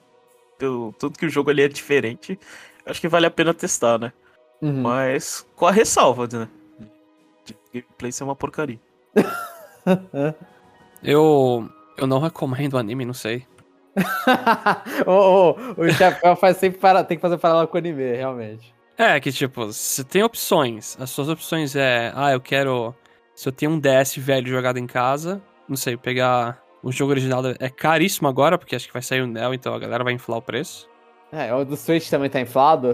pelo tudo que o jogo ali é diferente, acho que vale a pena testar, né? Uhum. Mas com a ressalva, né? Gameplay ser uma porcaria. Eu, eu não recomendo o anime, não sei. Ô, ô, o Chapéu faz sempre para, tem que fazer paralelo com o anime, realmente. É, que tipo, você tem opções. As suas opções é, ah, eu quero. Se eu tenho um DS velho jogado em casa, não sei, pegar o jogo original. É caríssimo agora, porque acho que vai sair o Neo, então a galera vai inflar o preço. É, o do Switch também tá inflado.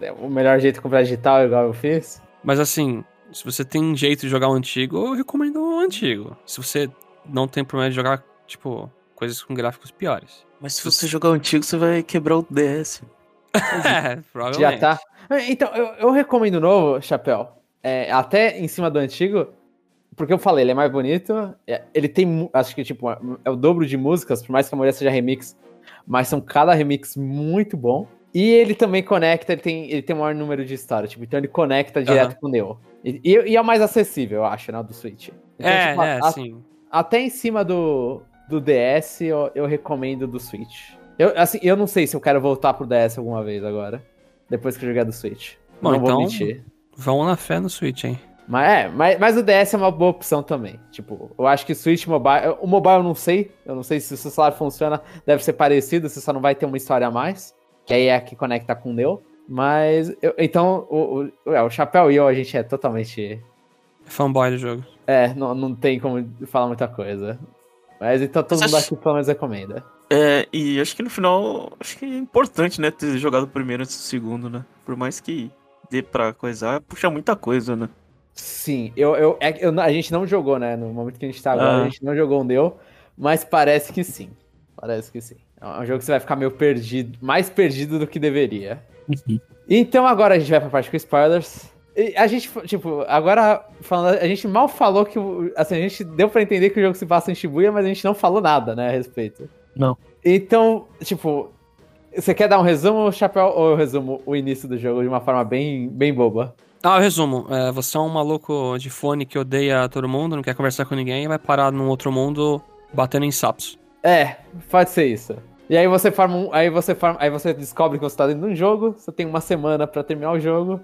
é o melhor jeito de comprar digital, igual eu fiz. Mas assim, se você tem um jeito de jogar o antigo, eu recomendo o antigo. Se você não tem problema de jogar, tipo, coisas com gráficos piores. Mas se você jogar o antigo, você vai quebrar o DS. é, provavelmente. Já tá. Então, eu, eu recomendo o novo, Chapéu. É, até em cima do antigo. Porque eu falei, ele é mais bonito. é, Ele tem, acho que, tipo, é o dobro de músicas, por mais que a maioria seja remix. Mas são cada remix muito bom. E ele também conecta, ele tem, ele tem o maior número de história. Tipo, então ele conecta direto Aham. com o Neo. E, e- é o mais acessível, eu acho, né? Do Switch. Então, É, tipo, é, a- sim. até em cima do, do DS, eu, eu recomendo do Switch. Eu, assim, eu não sei se eu quero voltar pro DS alguma vez agora. Depois que eu jogar do Switch. Bom, não vou então- mentir. Vão na fé no Switch, hein? Mas é, mas, mas o DS é uma boa opção também. Tipo, eu acho que Switch Mobile. O mobile eu não sei. Eu não sei se o seu celular funciona. Deve ser parecido, você só não vai ter uma história a mais. Que aí é a que conecta com o Neo. Mas. eu- então, o, o, é, o Chapéu e eu, a gente é totalmente. Fanboy do jogo. É, não, não tem como falar muita coisa. Mas então todo Mas mundo acho- aqui pelo menos recomenda. É, e acho que no final, acho que é importante, né, ter jogado o primeiro antes do segundo, né? Por mais que dê pra coisar, puxa muita coisa, né? Sim, eu, eu, é, eu, a gente não jogou, né? No momento que a gente tá agora, Ah. a gente não jogou um Deu, mas parece que sim. Parece que sim. É um jogo que você vai ficar meio perdido, mais perdido do que deveria. Então agora a gente vai pra parte com spoilers. E a gente, tipo, agora falando, a gente mal falou que, assim, a gente deu pra entender que o jogo se passa em Shibuya, mas a gente não falou nada, né, a respeito. Não. Então, tipo, você quer dar um resumo, Chapéu, ou eu resumo o início do jogo de uma forma bem, bem boba? Ah, eu resumo. É, você é um maluco de fone que odeia todo mundo, não quer conversar com ninguém e vai parar num outro mundo batendo em sapos. É, pode ser isso. E aí você forma um, aí você forma, aí você descobre que você tá dentro de um jogo, você tem uma semana pra terminar o jogo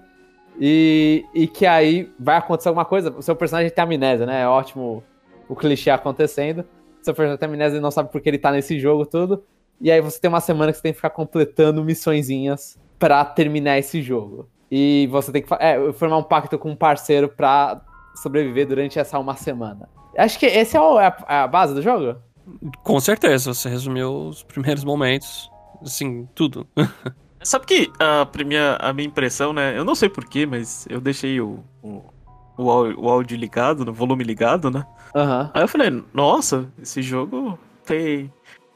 e, e que aí vai acontecer alguma coisa. O seu personagem tem amnésia, né? É ótimo o clichê acontecendo. O seu personagem tem amnésia e não sabe por que ele tá nesse jogo tudo. E aí você tem uma semana que você tem que ficar completando missõezinhas pra terminar esse jogo. E você tem que é, formar um pacto com um parceiro pra sobreviver durante essa uma semana. Acho que esse é, o- é a, a base do jogo. Com certeza, você resumiu os primeiros momentos. Assim, tudo. Sabe que a, minha, a minha impressão, né? Eu não sei porquê, mas eu deixei o, o, o, áudio, o ligado, no volume ligado, né? Aham. Aí eu falei, nossa, esse jogo tem,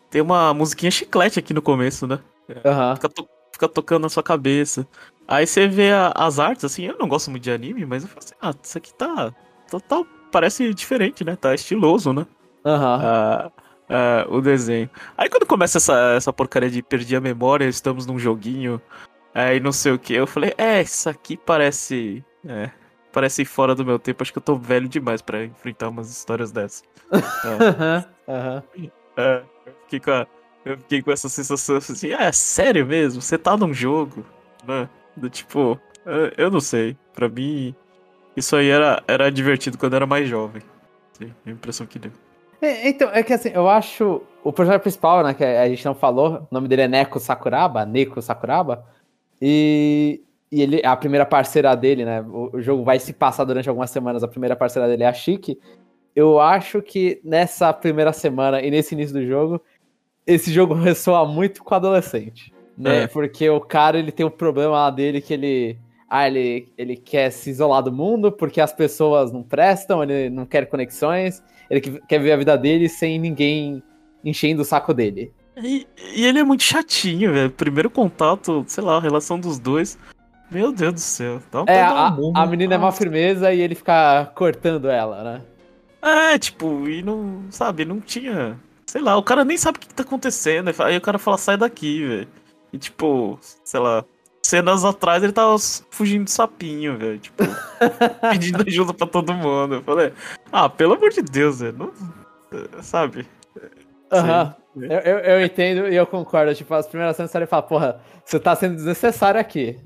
tem uma musiquinha chiclete aqui no começo, né? Aham. Fica, to- fica tocando na sua cabeça. Aí você vê a- as artes, assim, eu não gosto muito de anime, mas eu falo assim, ah, isso aqui tá. Total, parece diferente, né? Tá estiloso, né? Aham. Ah, ah, o desenho. Aí quando começa essa, essa porcaria de perdi a memória, estamos num joguinho, aí não sei o que, eu falei, é, isso aqui parece. É, parece fora do meu tempo, acho que eu tô velho demais pra enfrentar umas histórias dessas. Aham. Aham. É, eu fiquei com a- eu fiquei com essa sensação assim, é sério mesmo? Você tá num jogo, né? Do tipo, eu não sei. Pra mim, isso aí era, era divertido quando eu era mais jovem. Sim, a impressão que deu. É, Então, é que assim, eu acho. O personagem principal, né, que a gente não falou, o nome dele é Neko Sakuraba, Neko Sakuraba. E, e ele, a primeira parceira dele, né? O, o jogo vai se passar durante algumas semanas, a primeira parceira dele é a Shiki. Eu acho que nessa primeira semana e nesse início do jogo, esse jogo ressoa muito com adolescente. Né? É. Porque o cara, ele tem um problema lá dele que ele. Ah, ele, ele quer se isolar do mundo porque as pessoas não prestam, ele não quer conexões, ele que- quer viver a vida dele sem ninguém enchendo o saco dele. E, e ele é muito chatinho, velho. Primeiro contato, sei lá, a relação dos dois. Meu Deus do céu. Dá É, um a, murro. a menina é uma firmeza e ele fica cortando ela, né? É, tipo, e não, sabe, não tinha. Sei lá, o cara nem sabe o que tá acontecendo. Aí o cara fala, sai daqui, velho. E tipo, sei lá, cenas atrás ele tava fugindo do sapinho, velho. Tipo, pedindo ajuda pra todo mundo. Eu falei, ah, pelo amor de Deus, velho. Não, sabe? Aham. Eu, eu, eu entendo e eu concordo. Tipo, as primeiras cenas ele fala, porra, você tá sendo desnecessário aqui.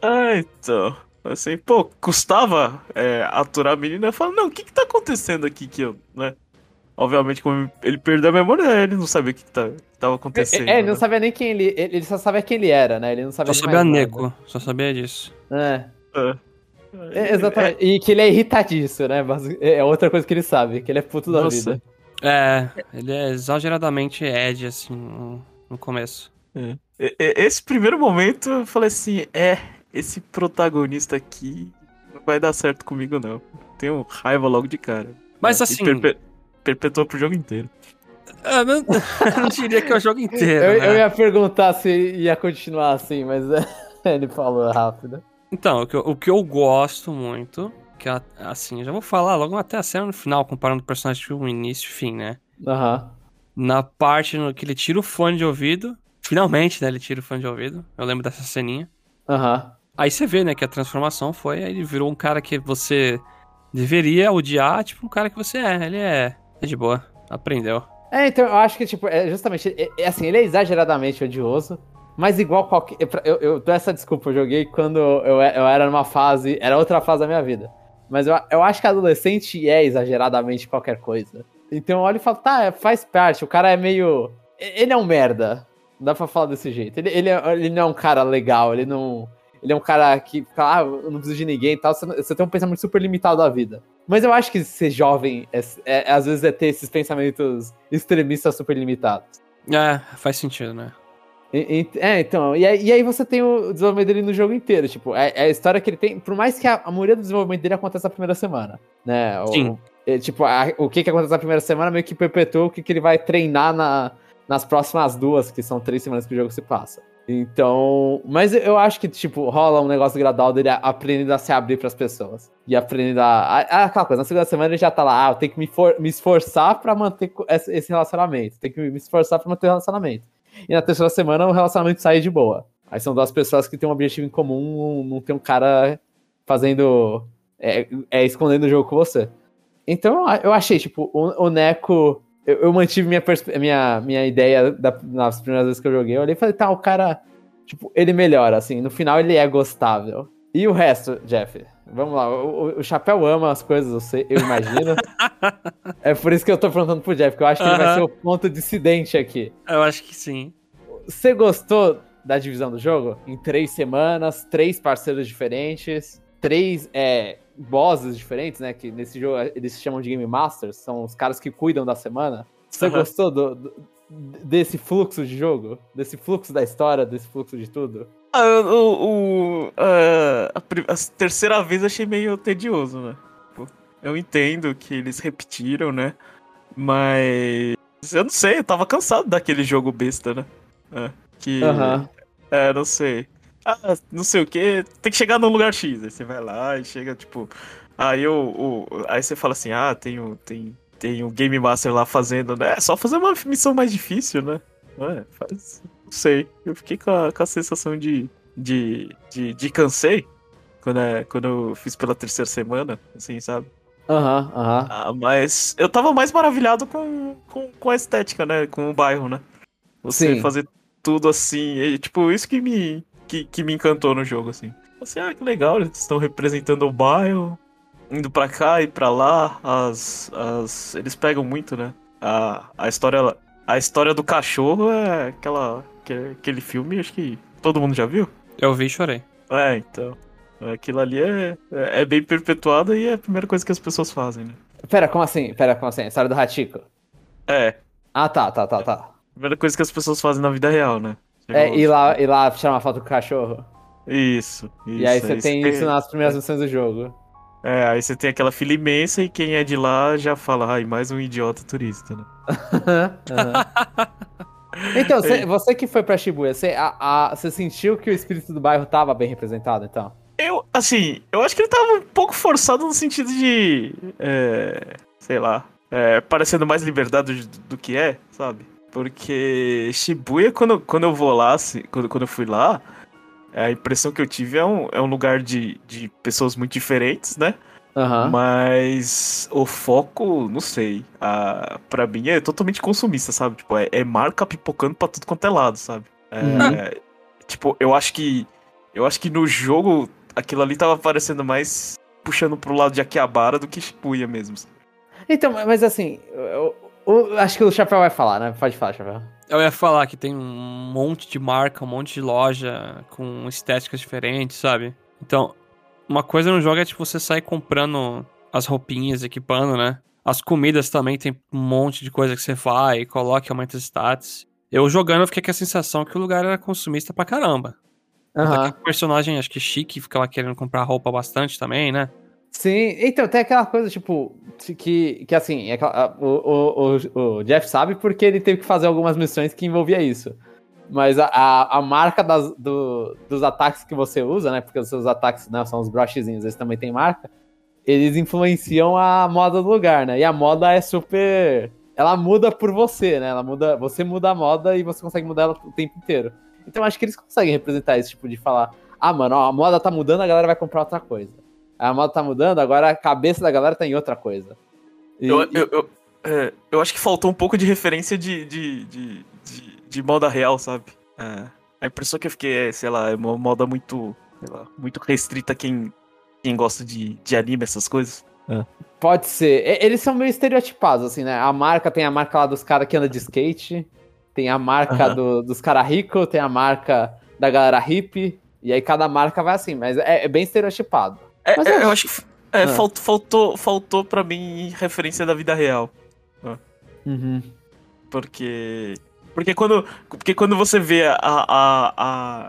Ah, então. Assim, pô, custava é, aturar a menina. Eu falo, não, o que que tá acontecendo aqui que eu, né? Obviamente, como ele perdeu a memória, ele não sabia o que, que, tá, acontecendo. É, ele não né? sabia nem quem ele. Ele ele só sabia quem ele era, né? Ele não sabia Só sabia nada. Neko, só sabia disso. É. É. É, exatamente. E que ele é irritadiço, né? Basi- É outra coisa que ele sabe, que ele é puto da Nossa. vida. É, ele é exageradamente Ed, assim, no, no começo. E- Esse primeiro momento eu falei assim: é, esse protagonista aqui não vai dar certo comigo, não. Tenho raiva logo de cara. Mas E assim, perpe- perpetuou pro jogo inteiro. eu não, eu não diria que é o jogo inteiro, Eu, né? eu ia perguntar se ia continuar assim, mas ele falou rápido. Então, o que, eu, o que eu gosto muito, que a- assim, eu já vou falar logo até a cena no final, comparando o personagem com o início e fim, né? Aham. Na parte no que ele tira o fone de ouvido, finalmente, né, ele tira o fone de ouvido, eu lembro dessa ceninha. Aham. Aí você vê, né, que a transformação foi, aí ele virou um cara que você deveria odiar, tipo um cara que você é, ele é, é de boa, aprendeu. É, então eu acho que, tipo, é justamente. É, é assim, ele é exageradamente odioso, mas igual qualquer. Eu, eu dou essa desculpa, eu joguei quando eu, eu era numa fase. Era outra fase da minha vida. Mas eu, eu acho que adolescente é exageradamente qualquer coisa. Então eu olho e falo, tá, é, faz parte. O cara é meio. Ele é um merda. Dá pra falar desse jeito. Ele, ele, é- ele não é um cara legal, ele não. Ele é um cara que fica, ah, eu não preciso de ninguém e tal. Você, não- você tem um pensamento super limitado da vida. Mas eu acho que ser jovem, é, é- às vezes, é ter esses pensamentos extremistas super limitados. É, faz sentido, né? E- e- É, então, e aí, e aí você tem o desenvolvimento dele no jogo inteiro, tipo, é, é a história que ele tem, por mais que a, a maioria do desenvolvimento dele aconteça na primeira semana, né? O- Sim. é, tipo, a- o que que acontece na primeira semana meio que perpetua o que, que ele vai treinar na, nas próximas duas, que são três semanas que o jogo se passa. Então, mas eu acho que, tipo, rola um negócio gradual dele aprendendo a se abrir pras pessoas. E aprendendo a, a- Aquela coisa, na segunda semana ele já tá lá, ah, eu tenho que me, for- me esforçar pra manter esse relacionamento. Tenho que me esforçar pra manter o relacionamento. E na terceira semana o relacionamento sai de boa. Aí são duas pessoas que têm um objetivo em comum, não tem um cara fazendo. É, é, escondendo o jogo com você. Então eu achei, tipo, o, o Neko. Eu, eu mantive minha, minha, minha ideia da- nas primeiras vezes que eu joguei. Eu olhei e falei, tá, o cara. Tipo, ele melhora, assim. No final ele é gostável. E o resto, Jeff? Vamos lá. O, o- Chapéu ama as coisas, eu, sei, eu imagino. é por isso que eu tô perguntando pro Jeff, que eu acho que ele vai ser o ponto dissidente aqui. Eu acho que sim. Você gostou da divisão do jogo? Em três semanas, três parceiros diferentes, três é, bosses diferentes, né? Que nesse jogo eles se chamam de Game Masters, são os caras que cuidam da semana. Você Aham. gostou do- do- desse fluxo de jogo? Desse fluxo da história, desse fluxo de tudo? Ah, o, o- ah, a, a terceira vez eu achei meio tedioso, né? Tipo, Eu entendo que eles repetiram, né? Mas. Eu não sei, eu tava cansado daquele jogo besta, né? É, que. Aham. É, não sei. Ah, não sei o que. Tem que chegar num lugar X. Aí você vai lá e chega, tipo. Aí o. o- aí você fala assim, ah, tem o. Tem, tem o Game Master lá fazendo, né? É só fazer uma missão mais difícil, né? É, faz. Não sei. Eu fiquei com a, com a sensação de. de. de, de cansei. Quando, é, quando eu fiz pela terceira semana, assim, sabe? Aham, aham. Ah, mas eu tava mais maravilhado com, com, com a estética, né? Com o bairro, né? Você Sim. fazer tudo assim. e, tipo, isso que me, que, que me encantou no jogo, assim. Assim, ah, que legal, eles estão representando o bairro, indo pra cá e pra lá. As, as, eles pegam muito, né? A, a história. A história do cachorro é aquela. que- Aquele filme, acho que todo mundo já viu. Eu vi e chorei. É, então. Aquilo ali é, é é bem perpetuado e é a primeira coisa que as pessoas fazem, né? Pera, como assim? Pera, como assim? A história do Hachiko? É, Ah, tá, tá, tá, tá. Primeira coisa que as pessoas fazem na vida real, né? É, ir lá, ir lá tirar uma foto com o cachorro. Isso, isso. e aí você tem isso na... nas primeiras missões do jogo. É, aí você tem aquela fila imensa e quem é de lá já fala, ai, mais um idiota turista, né? Aham. Então, você, você que foi pra Shibuya, você, a- a- você sentiu que o espírito do bairro tava bem representado, então? Eu, assim, eu acho que ele tava um pouco forçado no sentido de. É, sei lá. É, parecendo mais liberdade do, do que é, sabe? Porque Shibuya, quando, quando eu vou lá, assim, quando, quando eu fui lá, a impressão que eu tive é um, é um lugar de, de pessoas muito diferentes, né? Aham. Mas o foco, não sei. A, pra mim é totalmente consumista, sabe? Tipo, é, é marca pipocando pra tudo quanto é lado, sabe? É, Uhum. Tipo, eu acho que. Eu acho que no jogo aquilo ali tava parecendo mais puxando pro lado de Akihabara do que Shibuya mesmo. sabe? Então, mas assim, eu, eu- acho que o Chapéu vai falar, né? Pode falar, Chapéu. Eu ia falar que tem um monte de marca, um monte de loja com estéticas diferentes, sabe? Então, uma coisa no jogo é tipo você sair comprando as roupinhas, equipando, né? As comidas também tem um monte de coisa que você vai, coloca e aumenta os stats. Eu jogando, eu fiquei com a sensação que o lugar era consumista pra caramba. Aquele personagem, acho que chique, ficava querendo comprar roupa bastante também, né? Sim, então tem aquela coisa, tipo, que, que assim, é o, o, o, Jeff sabe porque ele teve que fazer algumas missões que envolvia isso. Mas a, a, a marca das- do- dos ataques que você usa, né? Porque os seus ataques né, são os brochezinhos, eles também têm marca. Eles influenciam a moda do lugar, né? E a moda é super. Ela muda por você, né? Ela muda. Você muda a moda e você consegue mudar ela o tempo inteiro. Então acho que eles conseguem representar esse tipo de falar: ah, mano, ó, a moda tá mudando, a galera vai comprar outra coisa. A moda tá mudando, agora a cabeça da galera tá em outra coisa. E- Eu, eu, eu, é, eu acho que faltou um pouco de referência de, de, de, de, de moda real, sabe? É, a impressão que eu fiquei é, sei lá, é uma moda muito, sei lá, muito restrita a quem, quem gosta de, de anime, essas coisas. Pode ser. Eles são meio estereotipados, assim, né? A marca tem a marca lá dos caras que andam de skate, tem a marca Aham. do- dos caras ricos, tem a marca da galera hippie, e aí cada marca vai assim, mas é, é bem estereotipado. É, Mas é, eu acho que é, Ah. faltou, faltou, faltou pra mim referência da vida real. Uhum. Porque Porque quando, porque quando você vê a. a,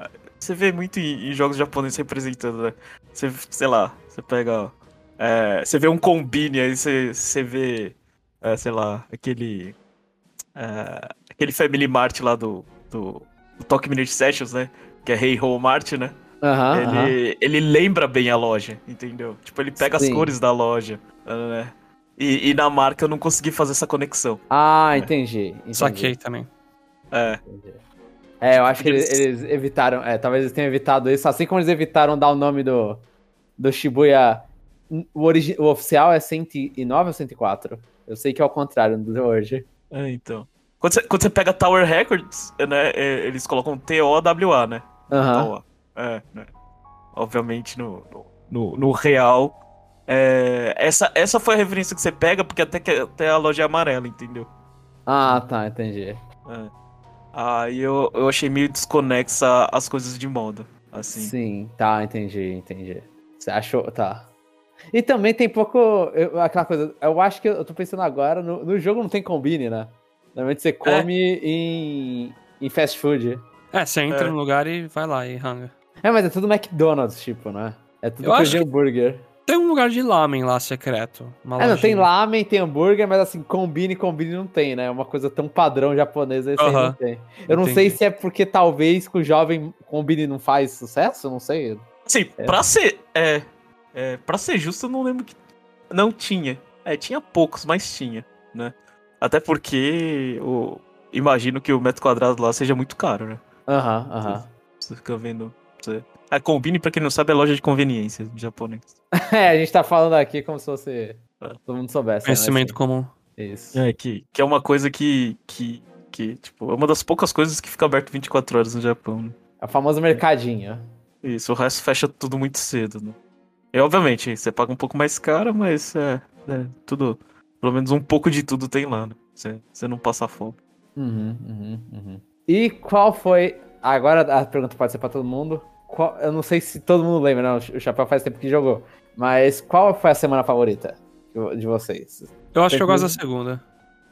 a você vê muito em, em jogos japoneses representando, né? Você, sei lá, você pega. é, você vê um combine, aí você, você vê. é, sei lá, aquele. é, aquele Family Mart lá do. do, do Tokyo Minute Sessions, né? Que é Hey Ho Mart, né? Aham. ele, ele lembra bem a loja, entendeu? Tipo, ele pega Sim. as cores da loja, né? E, e na marca eu não consegui fazer essa conexão. Ah, entendi. entendi. Saquei também. É. Entendi. É, eu acho que Eles- eles, evitaram. É, talvez eles tenham evitado isso, assim como eles evitaram dar o nome do, do Shibuya. O, origi- o oficial é 109 ou 104? Eu sei que é o contrário do hoje. É, então. Quando você, quando você pega Tower Records, né, é, eles colocam T-O-W-A, né? Aham. Toa. É, né? Obviamente no, no, no- no real. é, essa, essa foi a referência que você pega, porque até, que, até a loja é amarela, entendeu? Ah, tá, entendi. É. Aí eu, eu achei meio desconexa as coisas de moda. Assim. Sim, tá, entendi, entendi. Você achou, tá. E também tem pouco. eu- aquela coisa, eu acho que eu tô pensando agora, no, no jogo não tem combine, né? Normalmente você come em, em fast food. É, você entra É. no lugar e vai lá e hanga. É, mas é tudo McDonald's, tipo, né? É tudo Eu coisa de hambúrguer. Tem um lugar de lamen lá secreto. Uma É, não tem lamen, tem hambúrguer, mas assim, combine, combine não tem, né? É uma coisa tão padrão japonesa, esse aí não Aham. tem. Eu não sei Entendi. se é porque talvez com o jovem combine não faz sucesso, não sei. Assim, É. pra ser. É, é. Pra ser justo, eu não lembro que. Não tinha. É, tinha poucos, mas tinha, né? Até porque. O, imagino que o metro quadrado lá seja muito caro, né? Aham, aham. Você fica vendo. A Combine, pra quem não sabe, é loja de conveniência japonês. É, a gente tá falando aqui como se fosse. É. Todo mundo soubesse. né? Conhecimento comum. Assim, Isso. É, que, que é uma coisa que, que, que, tipo, é uma das poucas coisas que fica aberto 24 horas no Japão, né? É o famoso mercadinho. Isso, o resto fecha tudo muito cedo, né? E obviamente, você paga um pouco mais caro, mas é, é tudo. Pelo menos um pouco de tudo tem lá, né? Você, você não passa fome. Uhum, uhum, uhum. E qual foi. Agora a pergunta pode ser pra todo mundo. Qual- Eu não sei se todo mundo lembra, não. O Chapéu faz tempo que jogou. Mas qual foi a semana favorita de vocês? Eu acho que eu Tem gosto da segunda.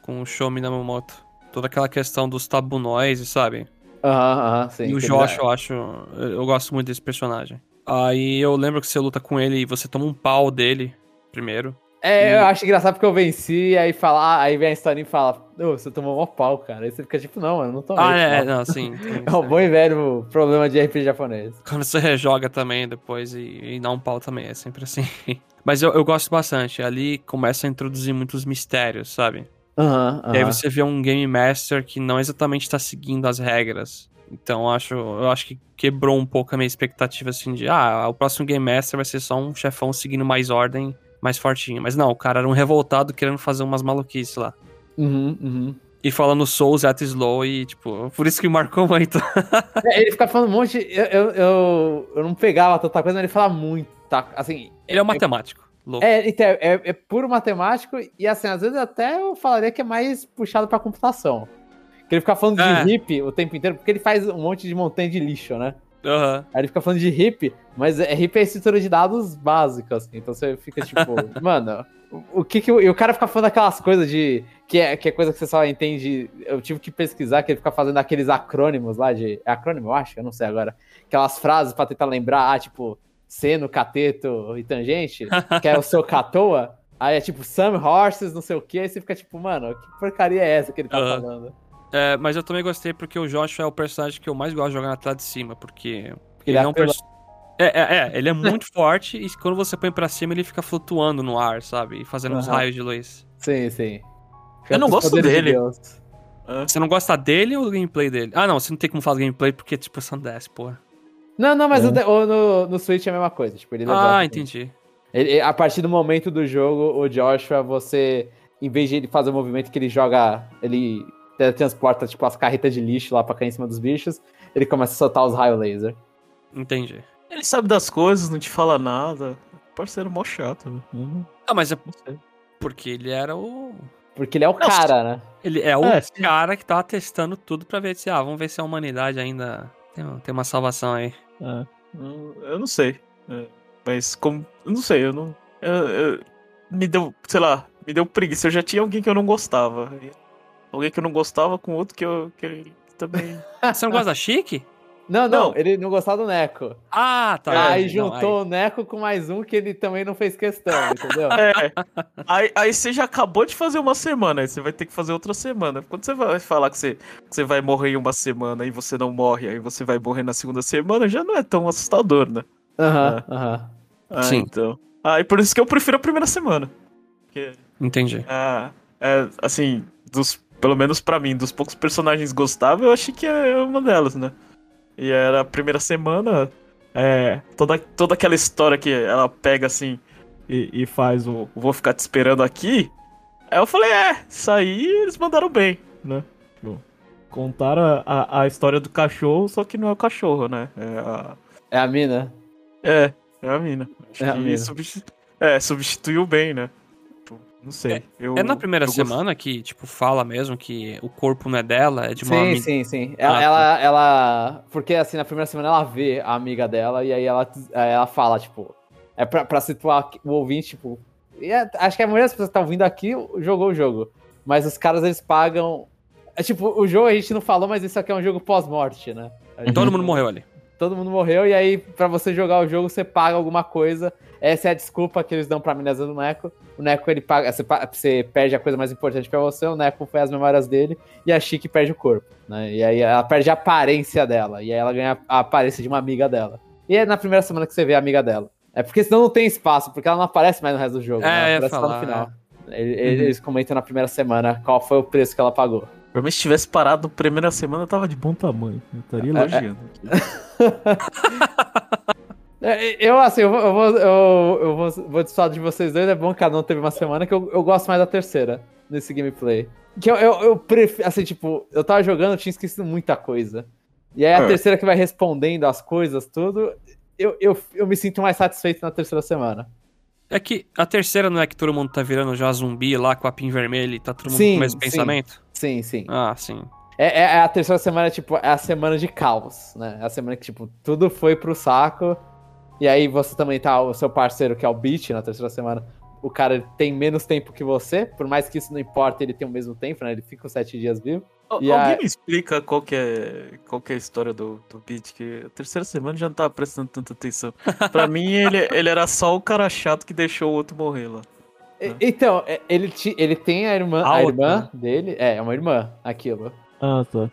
Com o Show Minamoto. Toda aquela questão dos tabu noise, sabe? Aham, aham, sim. e o Josh, eu acho. Eu gosto muito desse personagem. Aí eu lembro que você luta com ele e você toma um pau dele primeiro. É, eu acho engraçado porque eu venci, aí fala, aí vem a historinha e fala, ô, você tomou mó pau, cara. Aí você fica tipo, não, mano, não tomei. Ah, é, pau. não, sim. tem É um bom e velho problema de RPG japonês. Quando você rejoga também depois e, e dá um pau também, é sempre assim. Mas eu, eu gosto bastante. Ali começa a introduzir muitos mistérios, sabe? Aham, E aí você vê um Game Master que não exatamente tá seguindo as regras. Então eu acho, eu acho que quebrou um pouco a minha expectativa assim de, ah, o próximo Game Master vai ser só um chefão seguindo mais ordem, mais fortinho. Mas não, o cara era um revoltado querendo fazer umas maluquices lá. Uhum, uhum. E falando Souls at Slow e, tipo, por isso que marcou muito. É, ele fica falando um monte. Eu, eu, eu, eu não pegava tanta coisa, mas ele fala muito. Tá? Assim, Ele é um matemático. Louco. é, então, é, é puro matemático e assim, às vezes até eu falaria que é mais puxado pra computação. Que ele fica falando É. de hip o tempo inteiro, porque ele faz um monte de montanha de lixo, né? Aham. Aí ele fica falando de hip, mas é, hip é estrutura de dados básica, assim. Então você fica tipo, mano, o, o que que. o- E o cara fica falando aquelas coisas de. Que é, que é coisa que você só entende. Eu tive que pesquisar, que ele fica fazendo aqueles acrônimos lá de. É acrônimo, eu acho? Eu não sei agora. Aquelas frases pra tentar lembrar, ah, tipo, seno, cateto e tangente, que é o seu catoa. Aí é tipo, some horses, não sei o que, aí você fica tipo, mano, que porcaria é essa que ele tá Aham. falando? É, mas eu também gostei porque o Joshua é o personagem que eu mais gosto de jogar na tela de cima, porque Porque ele é um apela- pers- é, é, é, ele é muito forte e quando você põe pra cima ele fica flutuando no ar, sabe? E fazendo uns Aham. raios de luz. Sim, sim. Eu não Os gosto de dele. Deus. Você não gosta dele ou do gameplay dele? Ah, não, você não tem como falar do gameplay porque, tipo, são 10, porra. Não, não, mas É. o de- o no, no Switch é a mesma coisa. Tipo, ele levanta, Ah, entendi. Ele- a partir do momento do jogo, o Joshua, você, em vez de ele fazer o movimento que ele joga, ele transporta, tipo, as carretas de lixo lá pra cair em cima dos bichos, ele começa a soltar os raios laser. Entendi. Ele sabe das coisas, não te fala nada. Parceiro mó chato, né? Hum, Ah, mas é porque ele era o. Porque ele é o cara, né? Ele é o É, cara que tava testando tudo pra ver se, ah, vamos ver se a humanidade ainda tem, tem uma salvação aí. É. Eu, eu não sei. É, mas como. Eu não sei, eu não. eu- eu- me deu, sei lá, me deu preguiça. Eu já tinha alguém que eu não gostava. Alguém que eu não gostava com outro que eu que também. Você não gosta da Chique? Não, não, Não. ele não gostava do Neco. Ah, tá. aí Não, juntou o Neco com mais um que ele também não fez questão, entendeu? É. Aí, aí você já acabou de fazer uma semana, aí você vai ter que fazer outra semana. Quando você vai falar que você, que você vai morrer em uma semana e você não morre, aí você vai morrer na segunda semana, já não é tão assustador, né? Aham, aham. Ah, Sim. então. Aí por isso que eu prefiro a primeira semana. Porque, Entendi. ah, é, assim, dos, pelo menos pra mim, dos poucos personagens gostáveis, eu achei que é uma delas, né? E era a primeira semana, é, toda, toda aquela história que ela pega assim e, e faz o vou ficar te esperando aqui. Aí eu falei, é, isso aí eles mandaram bem, né? Tipo, Contaram a, a, a história do cachorro, só que não é o cachorro, né? É a, É a mina? é, é a mina. Acho É a mina. substi- é, substituiu bem, né? Não sei. eu- É na primeira semana que, tipo, fala mesmo que o corpo não é dela, é de uma sim, menina. sim, sim. Ela, Ah, ela, ela- Porque assim, na primeira semana ela vê a amiga dela e aí ela, ela fala, tipo. É pra, pra situar o ouvinte, tipo. e é- acho que a maioria das pessoas que tá ouvindo aqui jogou o jogo. Mas os caras, eles pagam. É tipo, o jogo a gente não falou, mas isso aqui é um jogo pós-morte, né? A gente- Todo mundo morreu ali. todo mundo morreu, e aí, pra você jogar o jogo, você paga alguma coisa. Essa é a desculpa que eles dão pra Minas do Neco. O Neco, ele paga. Você, você perde a coisa mais importante pra você, o Neco foi as memórias dele, e a Chique perde o corpo, né? E aí ela perde a aparência dela, e aí ela ganha a aparência de uma amiga dela. E é na primeira semana que você vê a amiga dela. É porque senão não tem espaço, porque ela não aparece mais no resto do jogo. É, né? eu Ela aparece no final. Ele- Uhum. Eles comentam na primeira semana qual foi o preço que ela pagou. Pra mim, se tivesse parado na primeira semana, tava de bom tamanho. Eu estaria elogiando. É, Eu, assim, eu vou, eu vou, eu, eu vou, vou dissuadir de vocês dois. É bom que cada um teve uma semana, que eu, eu gosto mais da terceira nesse gameplay. Que eu, eu, eu prefiro, assim, tipo, eu tava jogando, eu tinha esquecido muita coisa. E aí a É. terceira que vai respondendo as coisas, tudo, eu, eu, eu me sinto mais satisfeito na terceira semana. É que a terceira não é que todo mundo tá virando já zumbi lá com a pin vermelha e tá todo mundo Sim, com o mesmo sim. pensamento? Sim, sim. Ah, sim. É, é- é a terceira semana, tipo, é a semana de caos, né? É a semana que, tipo, tudo foi pro saco. E aí você também tá, o seu parceiro, que é o Beat, na terceira semana, o cara tem menos tempo que você, por mais que isso não importa, ele tem o mesmo tempo, né? Ele fica os sete dias vivo. Al- E Alguém a- me explica qual que é, qual que é a história do, do Beat? Que a terceira semana já não tava prestando tanta atenção. Pra mim, ele, ele era só o cara chato que deixou o outro morrer lá. E- Então, é, ele, ti- ele tem a irmã, A irmã dele, é, é uma irmã, aquilo. Ah, tá.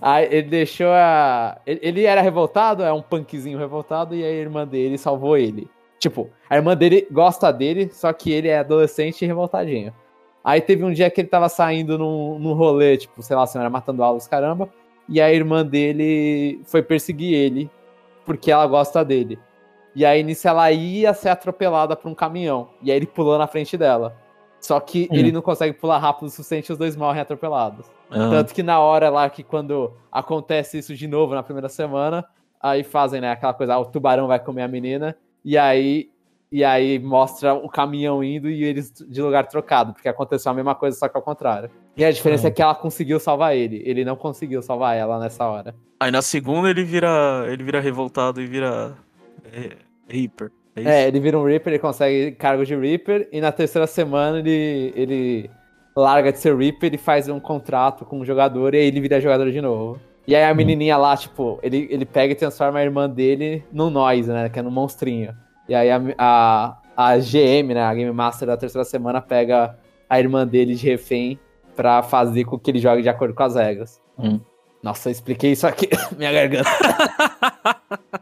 Aí ele deixou a. Ele, era revoltado, é um punkzinho revoltado, e a irmã dele salvou ele. Tipo, a irmã dele gosta dele, só que ele é adolescente e revoltadinho. Aí teve um dia que ele tava saindo num, num rolê, tipo, sei lá, se era matando aulas, caramba, e a irmã dele foi perseguir ele, porque ela gosta dele. E aí nisso ela ia ser atropelada por um caminhão, e aí ele pulou na frente dela. Só que Hum. ele não consegue pular rápido o suficiente e os dois morrem atropelados. Ah. Tanto que na hora lá que quando acontece isso de novo na primeira semana, aí fazem, né, aquela coisa, ah, o tubarão vai comer a menina, e aí e aí mostra o caminhão indo e eles de lugar trocado, porque aconteceu a mesma coisa, só que ao contrário. E a diferença Ah. é que ela conseguiu salvar ele, ele não conseguiu salvar ela nessa hora. Aí na segunda ele vira. ele vira revoltado e vira. É, Reaper. É? É, ele vira um Reaper, ele consegue cargo de Reaper, e na terceira semana ele, ele larga de ser Reaper e faz um contrato com um jogador, e aí ele vira jogador de novo. E aí a menininha lá, tipo, ele, ele pega e transforma a irmã dele num Noise, né, que é num monstrinho. E aí a, a, a GM, né, a Game Master da terceira semana, pega a irmã dele de refém pra fazer com que ele jogue de acordo com as regras. Hum. Nossa, eu expliquei isso aqui, minha garganta.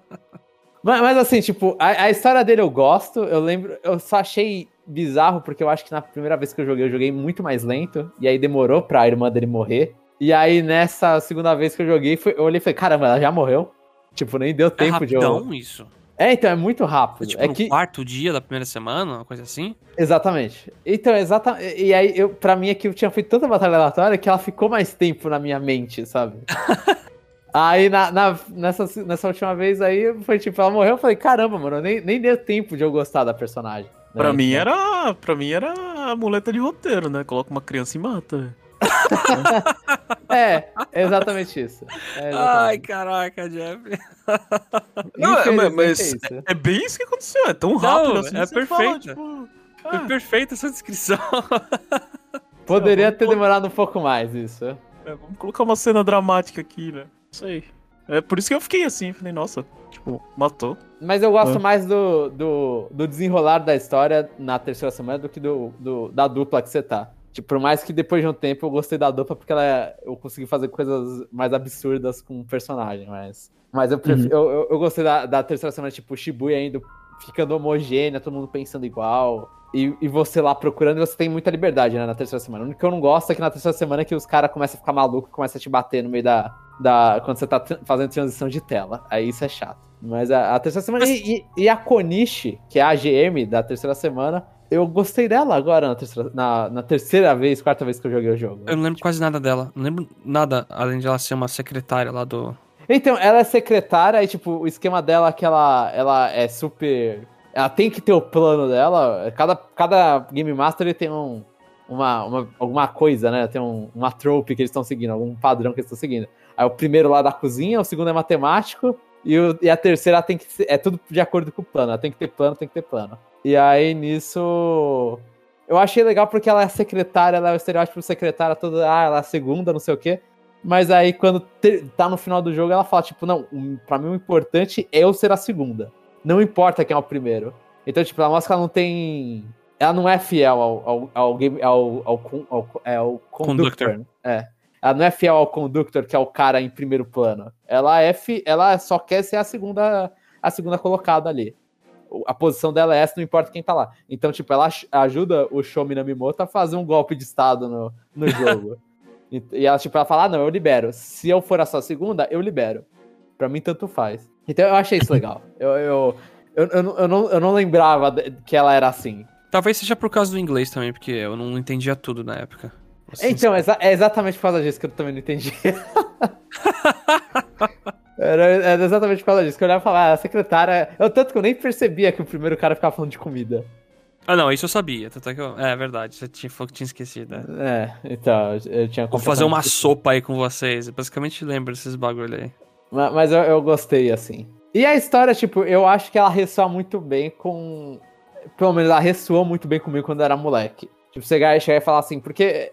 Mas, mas assim, tipo, a, a história dele eu gosto. Eu lembro, eu só achei bizarro porque eu acho que na primeira vez que eu joguei, eu joguei muito mais lento. E aí demorou pra irmã dele morrer. E aí nessa segunda vez que eu joguei, foi- eu olhei e falei, caramba, ela já morreu? Tipo, nem deu É tempo de eu. rapidão isso. É, então, é muito É rápido. tipo é no que. quarto dia da primeira semana, uma coisa assim. Exatamente. Então, exatamente. E aí, eu, pra mim, aqui eu tinha feito tanta batalha aleatória que ela ficou mais tempo na minha mente, sabe? aí, na, na- nessa, nessa última vez aí, foi tipo, ela morreu, eu falei, caramba, mano, nem, nem deu tempo de eu gostar da personagem. Pra mim Então- era. Pra mim era a muleta de roteiro, né? Coloca uma criança e mata. É, é exatamente isso. É Ai, exatamente. caraca, Jeff. Não, é, mas- mas é isso. é bem isso que aconteceu. É tão rápido Não, assim. é você fala, perfeito. tipo, Foi perfeita essa descrição. Poderia ter demorado um pouco mais isso. É, vamos colocar uma cena dramática aqui, né? Isso aí. É por isso que eu fiquei assim, falei, nossa, tipo, matou. Mas eu gosto Ah. mais do, do, do desenrolar da história na terceira semana do que do, do- da dupla que você tá. Tipo, por mais que depois de um tempo eu gostei da dupla porque ela, é- eu consegui fazer coisas mais absurdas com o personagem, mas. Mas eu, prefiro, eu, eu, eu gostei da, da terceira semana, tipo, o Shibuya indo ficando homogênea, todo mundo pensando igual. E, e você lá procurando, e você tem muita liberdade, né, na terceira semana. O único que eu não gosto é que na terceira semana é que os caras começam a ficar malucos e começam a te bater no meio da. Da quando você tá fazendo transição de tela. Aí isso é chato. Mas a, a terceira semana. E, e- e a Konishi, que é a AGM da terceira semana, eu gostei dela agora na terceira, na, na terceira vez, quarta vez que eu joguei o jogo. Eu não lembro quase nada dela. Não lembro nada, além de ela ser uma secretária lá do. Então, ela é secretária e, tipo, o esquema dela é que ela, ela é super. Ela tem que ter o plano dela. Cada, cada Game Master ele tem um, uma, uma, alguma coisa, né? Tem um, uma trope que eles estão seguindo, algum padrão que eles estão seguindo. Aí o primeiro lá da cozinha, o segundo é matemático, e, o- e a terceira tem que ser, é tudo de acordo com o plano. Ela tem que ter plano, tem que ter plano. E aí nisso. Eu achei legal porque ela é secretária, ela é o estereótipo secretária toda, ah, ela é a segunda, não sei o quê. Mas aí, quando te- tá no final do jogo, ela fala, tipo, não, pra mim o importante é eu ser a segunda. Não importa quem é o primeiro. Então, tipo, ela mostra que ela não tem. Ela não é fiel ao, ao, ao game. Ao, ao, con- ao, é, ao conductor. Conductor. É. Ela não é fiel ao conductor, que é o cara em primeiro plano. Ela é fi, ela só quer ser a segunda, a segunda colocada ali. A posição dela é essa, não importa quem tá lá. Então, tipo, ela aj- ajuda o Shomi Namimoto a fazer um golpe de estado no, no jogo. e, e ela, tipo, ela fala, ah, não, eu libero. Se eu for a sua segunda, eu libero. Pra mim, tanto faz. Então, eu achei isso legal. Eu, eu, eu, eu, não- eu, não, eu não lembrava que ela era assim. Talvez seja por causa do inglês também, porque eu não entendia tudo na época. Ser Então, exa- é exatamente por causa disso que eu também não entendi. era, era exatamente por causa disso que eu olhava e falava, ah, a secretária. Eu, tanto que eu nem percebia que o primeiro cara ficava falando de comida. Ah, não, isso eu sabia. Tanto é que eu... É verdade, você tinha, falou que tinha esquecido. né? É, então, eu tinha Vou fazer uma esquecido. sopa aí com vocês. Eu basicamente lembro desses bagulho aí. Ma- Mas eu, eu gostei, assim. E a história, tipo, eu acho que ela ressoa muito bem com. Pelo menos ela ressoou muito bem comigo quando eu era moleque. Tipo, você chegar e falar assim, porque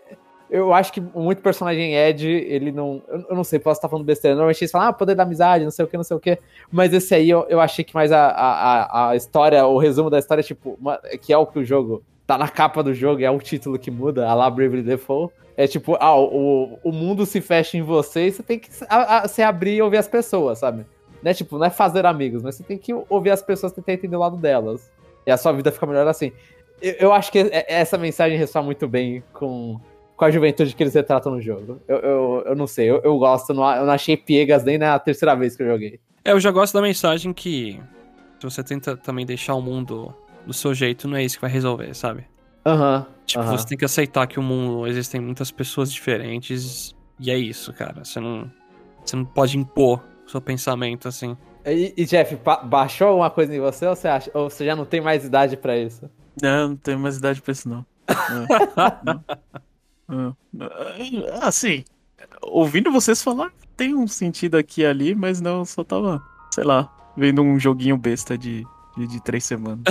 eu acho que muito personagem Ed, ele não. Eu não sei, posso estar falando besteira. Normalmente eles falam, ah, poder da amizade, não sei o que, não sei o que. Mas esse aí eu, eu achei que mais a, a, a- história, o resumo da história, tipo, uma- que é o que o jogo. Tá na capa do jogo, é o título que muda, a lá Bravely Default. É tipo, ah, o, o mundo se fecha em você e você tem que a- a- se abrir e ouvir as pessoas, sabe? Não é tipo, não é fazer amigos, mas você tem que ouvir as pessoas tentar entender o lado delas. E a sua vida fica melhor assim. Eu, eu acho que é- essa mensagem ressoa muito bem com, com a juventude que eles retratam no jogo. Eu, eu, eu não sei, eu, eu gosto, eu não, eu não achei piegas nem na terceira vez que eu joguei. É, eu já gosto da mensagem que se você tenta também deixar o mundo do seu jeito, não é isso que vai resolver, sabe? Aham. Tipo, aham. você tem que aceitar que o mundo existem muitas pessoas diferentes e é isso, cara. Você não, você não pode impor o seu pensamento assim. E, e, Jeff, baixou alguma coisa em você ou você, acha, ou você já não tem mais idade pra isso? Não, não tenho mais idade pra isso, não. Não. Não. Não. Ah, sim. Ouvindo vocês falar, tem um sentido aqui e ali, mas não, só tava, sei lá, vendo um joguinho besta de, de, de três semanas.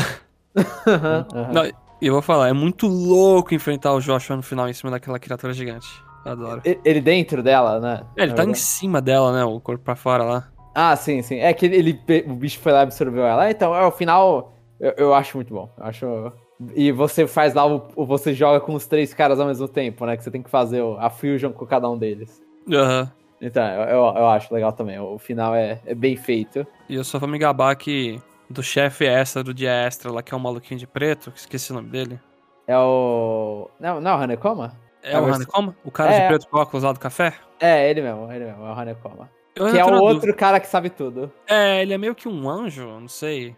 Não, e eu vou falar, é muito louco enfrentar o Joshua no final em cima daquela criatura gigante. Adoro. Ele dentro dela, né? É, ele Na tá em cima dela, né? O corpo pra fora lá. Ah, sim, sim. É que ele, o bicho foi lá e absorveu ela. Então, é, o final, eu, eu acho muito bom. Eu acho. E você faz lá, o, o- você joga com os três caras ao mesmo tempo, né? Que você tem que fazer o- a fusion com cada um deles. Aham. Então, eu, eu, acho legal também. O final é, é bem feito. E eu só vou me gabar que do chefe extra do dia extra lá, que é um maluquinho de preto, que esqueci o nome dele. É o. Não, não é o Hanekoma? É É, o Hanekoma? O cara É. de preto com óculos lá do café? É, ele mesmo, ele mesmo, é o Hanekoma. Eu Que é o outro dúvida. cara que sabe tudo. É, ele é meio que um anjo, não sei.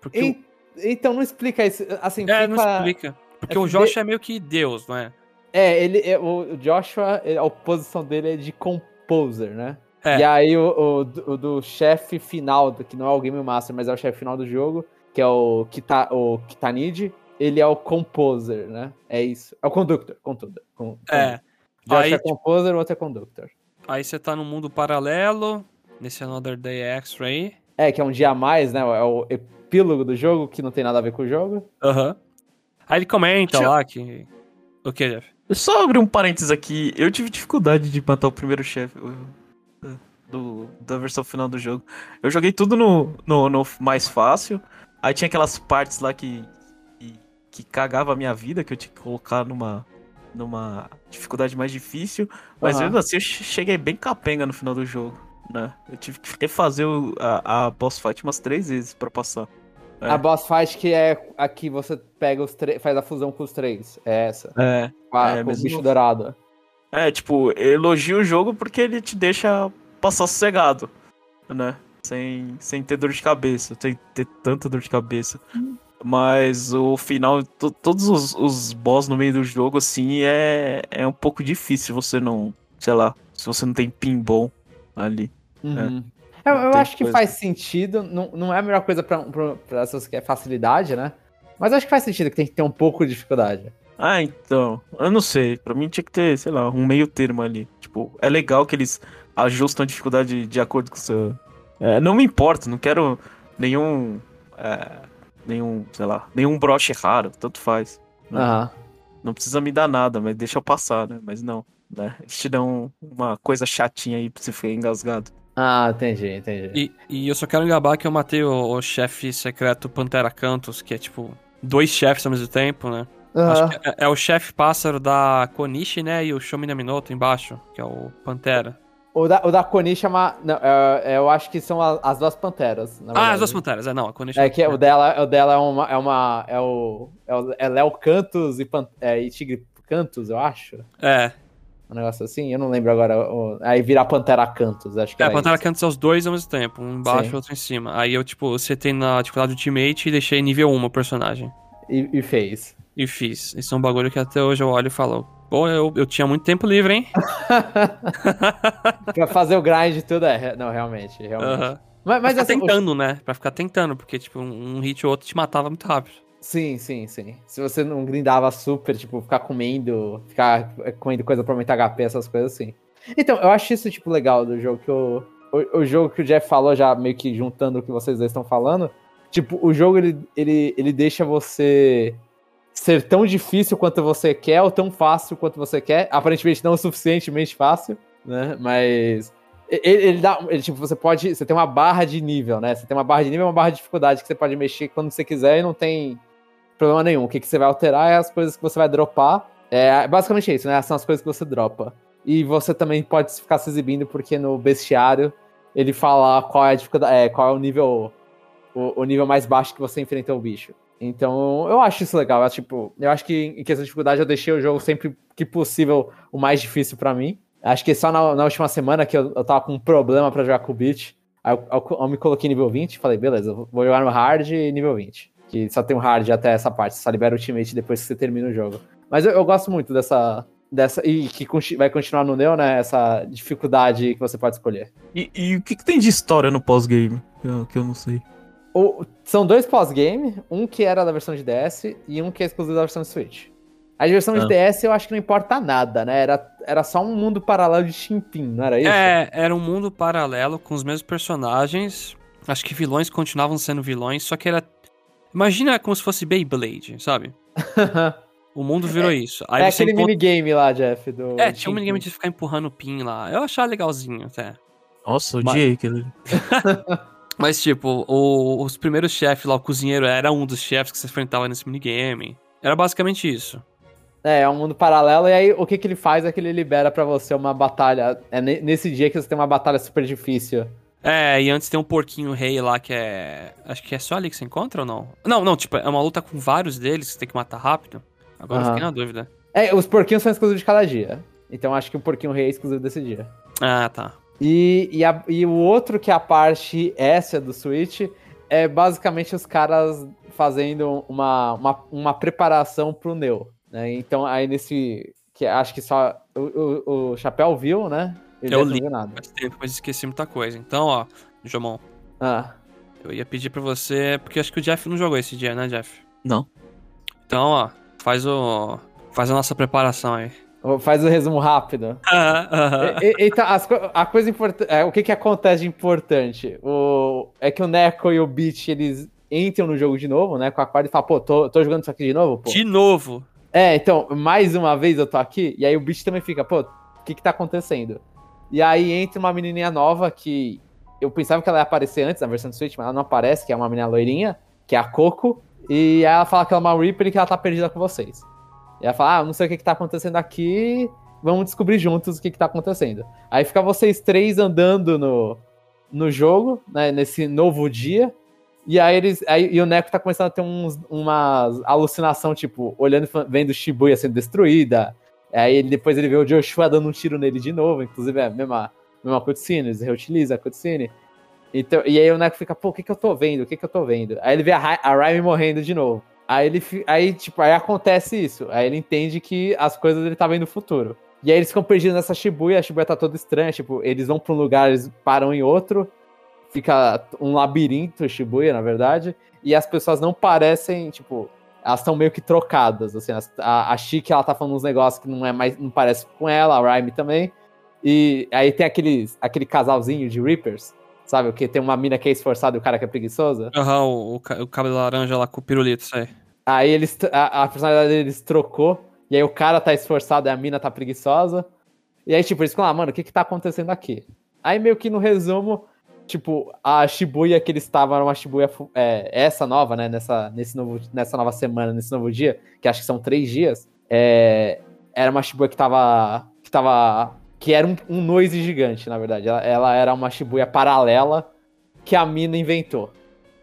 Porque En- Então, não explica isso. Assim. É, fica- não explica. Porque é o que Josh de- é meio que Deus, não é? É, ele, é- o Joshua, ele- a oposição dele é de composer, né? É. E aí o, o do- o do chefe final, que não é o Game Master, mas é o chefe final do jogo, que é o, Kita, o Kitanid, ele é o composer, né? É isso. É o conductor, conductor. Com, É. Joshua Aí, é composer, o outro é conductor. aí você tá no mundo paralelo, nesse Another Day Extra aí. É, que é um dia a mais, né? É o epílogo do jogo, que não tem nada a ver com o jogo. Aham. Aí ele comenta Tchau. lá que. O que, Jeff? Só abrir um parênteses aqui. Eu tive dificuldade de matar o primeiro chefe do, da versão final do jogo. Eu joguei tudo no, no, no mais fácil. Aí tinha aquelas partes lá que, que, que cagava a minha vida, que eu tinha que colocar numa, numa dificuldade mais difícil. Mas Aham. mesmo assim eu che- cheguei bem capenga no final do jogo. Né? Eu tive que refazer o- a, a boss fight umas três vezes pra passar. É. A boss fight que é aqui você pega os três, faz a fusão com os três. É essa. É. Com, a- É, com o bicho dourado. É, tipo, elogio o jogo porque ele te deixa passar sossegado, né? Sem, sem ter dor de cabeça, sem ter tanta dor de cabeça. Mas o final, to- todos os, os boss no meio do jogo, assim, é, é um pouco difícil você não, sei lá, se você não tem pinball ali. Uhum. Eu, eu acho que coisa. faz sentido. Não, não é a melhor coisa pra, pra, pra pessoas que é facilidade, né? Mas acho que faz sentido que tem que ter um pouco de dificuldade. Ah, então, eu não sei, pra mim tinha que ter, sei lá, um meio termo ali. Tipo, é legal que eles ajustam a dificuldade de acordo com o seu... É, não me importa, não quero nenhum... é, nenhum, sei lá, nenhum broche raro, tanto faz. Né? Aham. Não precisa me dar nada, mas deixa eu passar, né? Mas não, né? Eles te dão uma coisa chatinha aí pra você ficar engasgado. Ah, entendi, entendi. E, e eu só quero engabar que eu matei o, o chefe secreto Pantera Cantos, que é tipo dois chefes ao mesmo tempo, né? Que é, é o chefe pássaro da Konishi, né? E o Shomi Minamoto embaixo, que é o Pantera. O da, o da Koni chama. Não, é- é, eu acho que são a- as duas panteras. na Ah, as duas panteras, é não, a Konishi. É que o dela, o dela é uma. É, uma, é o. É o é Léo Cantos e, Pan, é, e Tigre Cantos, eu acho. É, Um negócio assim, eu não lembro agora. o- aí vira Pantera Cantos, acho que é, Pantera isso. Cantos é os dois ao mesmo tempo, um embaixo e outro em cima. Aí eu, tipo, setei na dificuldade Ultimate e deixei nível 1 o personagem. E, e fez. E fiz. Isso é um bagulho que até hoje eu olho e falo, pô, eu, eu tinha muito tempo livre, hein? pra fazer o grind e tudo, é. Não, realmente. realmente. Aham. Mas, mas pra assim, ficar o- tentando, né? Pra ficar tentando, porque, tipo, um hit ou outro te matava muito rápido. Sim, sim, sim. Se você não grindava super, tipo, ficar comendo, ficar comendo coisa pra aumentar HP, essas coisas assim. Então, eu acho isso, tipo, legal do jogo que o, o, o jogo que o Jeff falou, já meio que juntando o que vocês dois estão falando. Tipo, o jogo, ele, ele, ele deixa você ser tão difícil quanto você quer ou tão fácil quanto você quer. Aparentemente não o suficientemente fácil, né? Mas ele, ele dá, ele, tipo, você pode, você tem uma barra de nível, né? Você tem uma barra de nível e uma barra de dificuldade que você pode mexer quando você quiser e não tem problema nenhum. O que, que você vai alterar é as coisas que você vai dropar. É basicamente isso, né? São as coisas que você dropa. E você também pode ficar se exibindo porque no bestiário ele fala qual é a dificuldade, é, qual é o nível o, o nível mais baixo que você enfrentou o bicho. Então, eu acho isso legal. Eu, tipo, eu acho que em questão de dificuldade eu deixei o jogo sempre que possível o mais difícil pra mim. Acho que só na, na última semana que eu, eu tava com um problema pra jogar com o Beat. Eu, eu- eu me coloquei nível 20 e falei, beleza, vou jogar no hard nível 20. Que só tem um hard até essa parte, só libera o ultimate depois que você termina o jogo. Mas eu, eu gosto muito dessa. dessa e que vai continuar no Neo, né? Essa dificuldade que você pode escolher. E, e o que, que tem de história no pós-game? Que eu, que eu não sei. O- são dois pós-game, um que era da versão de DS e um que é exclusivo da versão de Switch. A versão Ah. de DS eu acho que não importa nada, né? Era, era só um mundo paralelo de Chimpim, não era isso? É, era um mundo paralelo com os mesmos personagens. Acho que vilões continuavam sendo vilões, só que era. Imagina como se fosse Beyblade, sabe? O mundo virou isso. Aí é você aquele encontra... minigame lá, Jeff. Do É, tinha um minigame de ficar empurrando o pin lá. Eu achava legalzinho até. Nossa, Mas- odiei aquele. Mas, tipo, o- os primeiros chefes lá, o cozinheiro era um dos chefes que você enfrentava nesse minigame. Era basicamente isso. É, é um mundo paralelo, e aí o que, que ele faz é que ele libera pra você uma batalha. É ne- nesse dia que você tem uma batalha super difícil. É, e antes tem um porquinho rei lá que é. Acho que é só ali que você encontra ou não? Não, não, tipo, é uma luta com vários deles que você tem que matar rápido. Agora eu Aham. fiquei na dúvida. É, os porquinhos são exclusivos de cada dia. Então acho que o porquinho rei é exclusivo desse dia. Ah, tá. E, e, a- e o outro, que é a parte essa do Switch, é basicamente os caras fazendo uma, uma, uma preparação pro Neo. Né? Então, aí nesse. Que acho que só. O, o, o Chapéu viu, né? Ele Eu não li. Faz tempo, mas esqueci muita coisa. Então, ó, Jomon, Ah, eu ia pedir pra você. Porque acho que o Jeff não jogou esse dia, né, Jeff? Não. Então, ó, faz o. Faz a nossa preparação aí. faz o resumo rápido. E- e- Então, as a coisa importante. o que, que acontece de importante? O, é que o Neko e o Beat eles entram no jogo de novo, né? Com a corda e falam, pô, tô, tô jogando isso aqui de novo, pô. De novo. É, então, mais uma vez eu tô aqui, e aí o bicho também fica, pô, o que que tá acontecendo? E aí entra uma menininha nova que eu pensava que ela ia aparecer antes na versão do Switch, mas ela não aparece, que é uma menina loirinha, que é a Coco, e aí ela fala que ela é uma Reaper e que ela tá perdida com vocês. E ela fala, ah, não sei o que que tá acontecendo aqui, vamos descobrir juntos o que que tá acontecendo. Aí fica vocês três andando no, no jogo, né, nesse novo dia, e aí eles. Aí, e o Neko tá começando a ter uns, uma alucinação, tipo, olhando vendo Shibuya sendo destruída. Aí depois ele vê o Joshua dando um tiro nele de novo, inclusive é a mesma, mesma cutscene, eles reutilizam a cutscene. Então, e aí o Neko fica, pô, o que que eu tô vendo? O que que eu tô vendo? Aí ele vê a, a morrendo de novo. Aí ele aí, tipo, aí acontece isso. Aí ele entende que as coisas ele tá vendo no futuro. E aí eles ficam perdidos nessa Shibuya, a Shibuya tá toda estranha, tipo, eles vão pra um lugar, eles param em outro fica um labirinto Shibuya, na verdade, e as pessoas não parecem, tipo, elas estão meio que trocadas, assim, a, a Chique, ela tá falando uns negócios que não é mais, não parece com ela, a Rhyme também, e aí tem aqueles, aquele casalzinho de Reapers, sabe, que tem uma mina que é esforçada e o cara que é preguiçosa. Aham, uhum, o, o, cabelo laranja lá com o pirulito, isso aí. Aí eles, a, a personalidade deles trocou, e aí o cara tá esforçado e a mina tá preguiçosa, e aí, tipo, eles ficam lá, mano, o que que tá acontecendo aqui? Aí meio que no resumo, tipo, a Shibuya que eles estavam era uma Shibuya é, essa nova, né? Nessa, nesse novo, nessa nova semana, nesse novo dia, que acho que são três dias, é, era uma Shibuya que tava. que tava. que era um, um noise gigante, na verdade. Ela, ela, era uma Shibuya paralela que a mina inventou.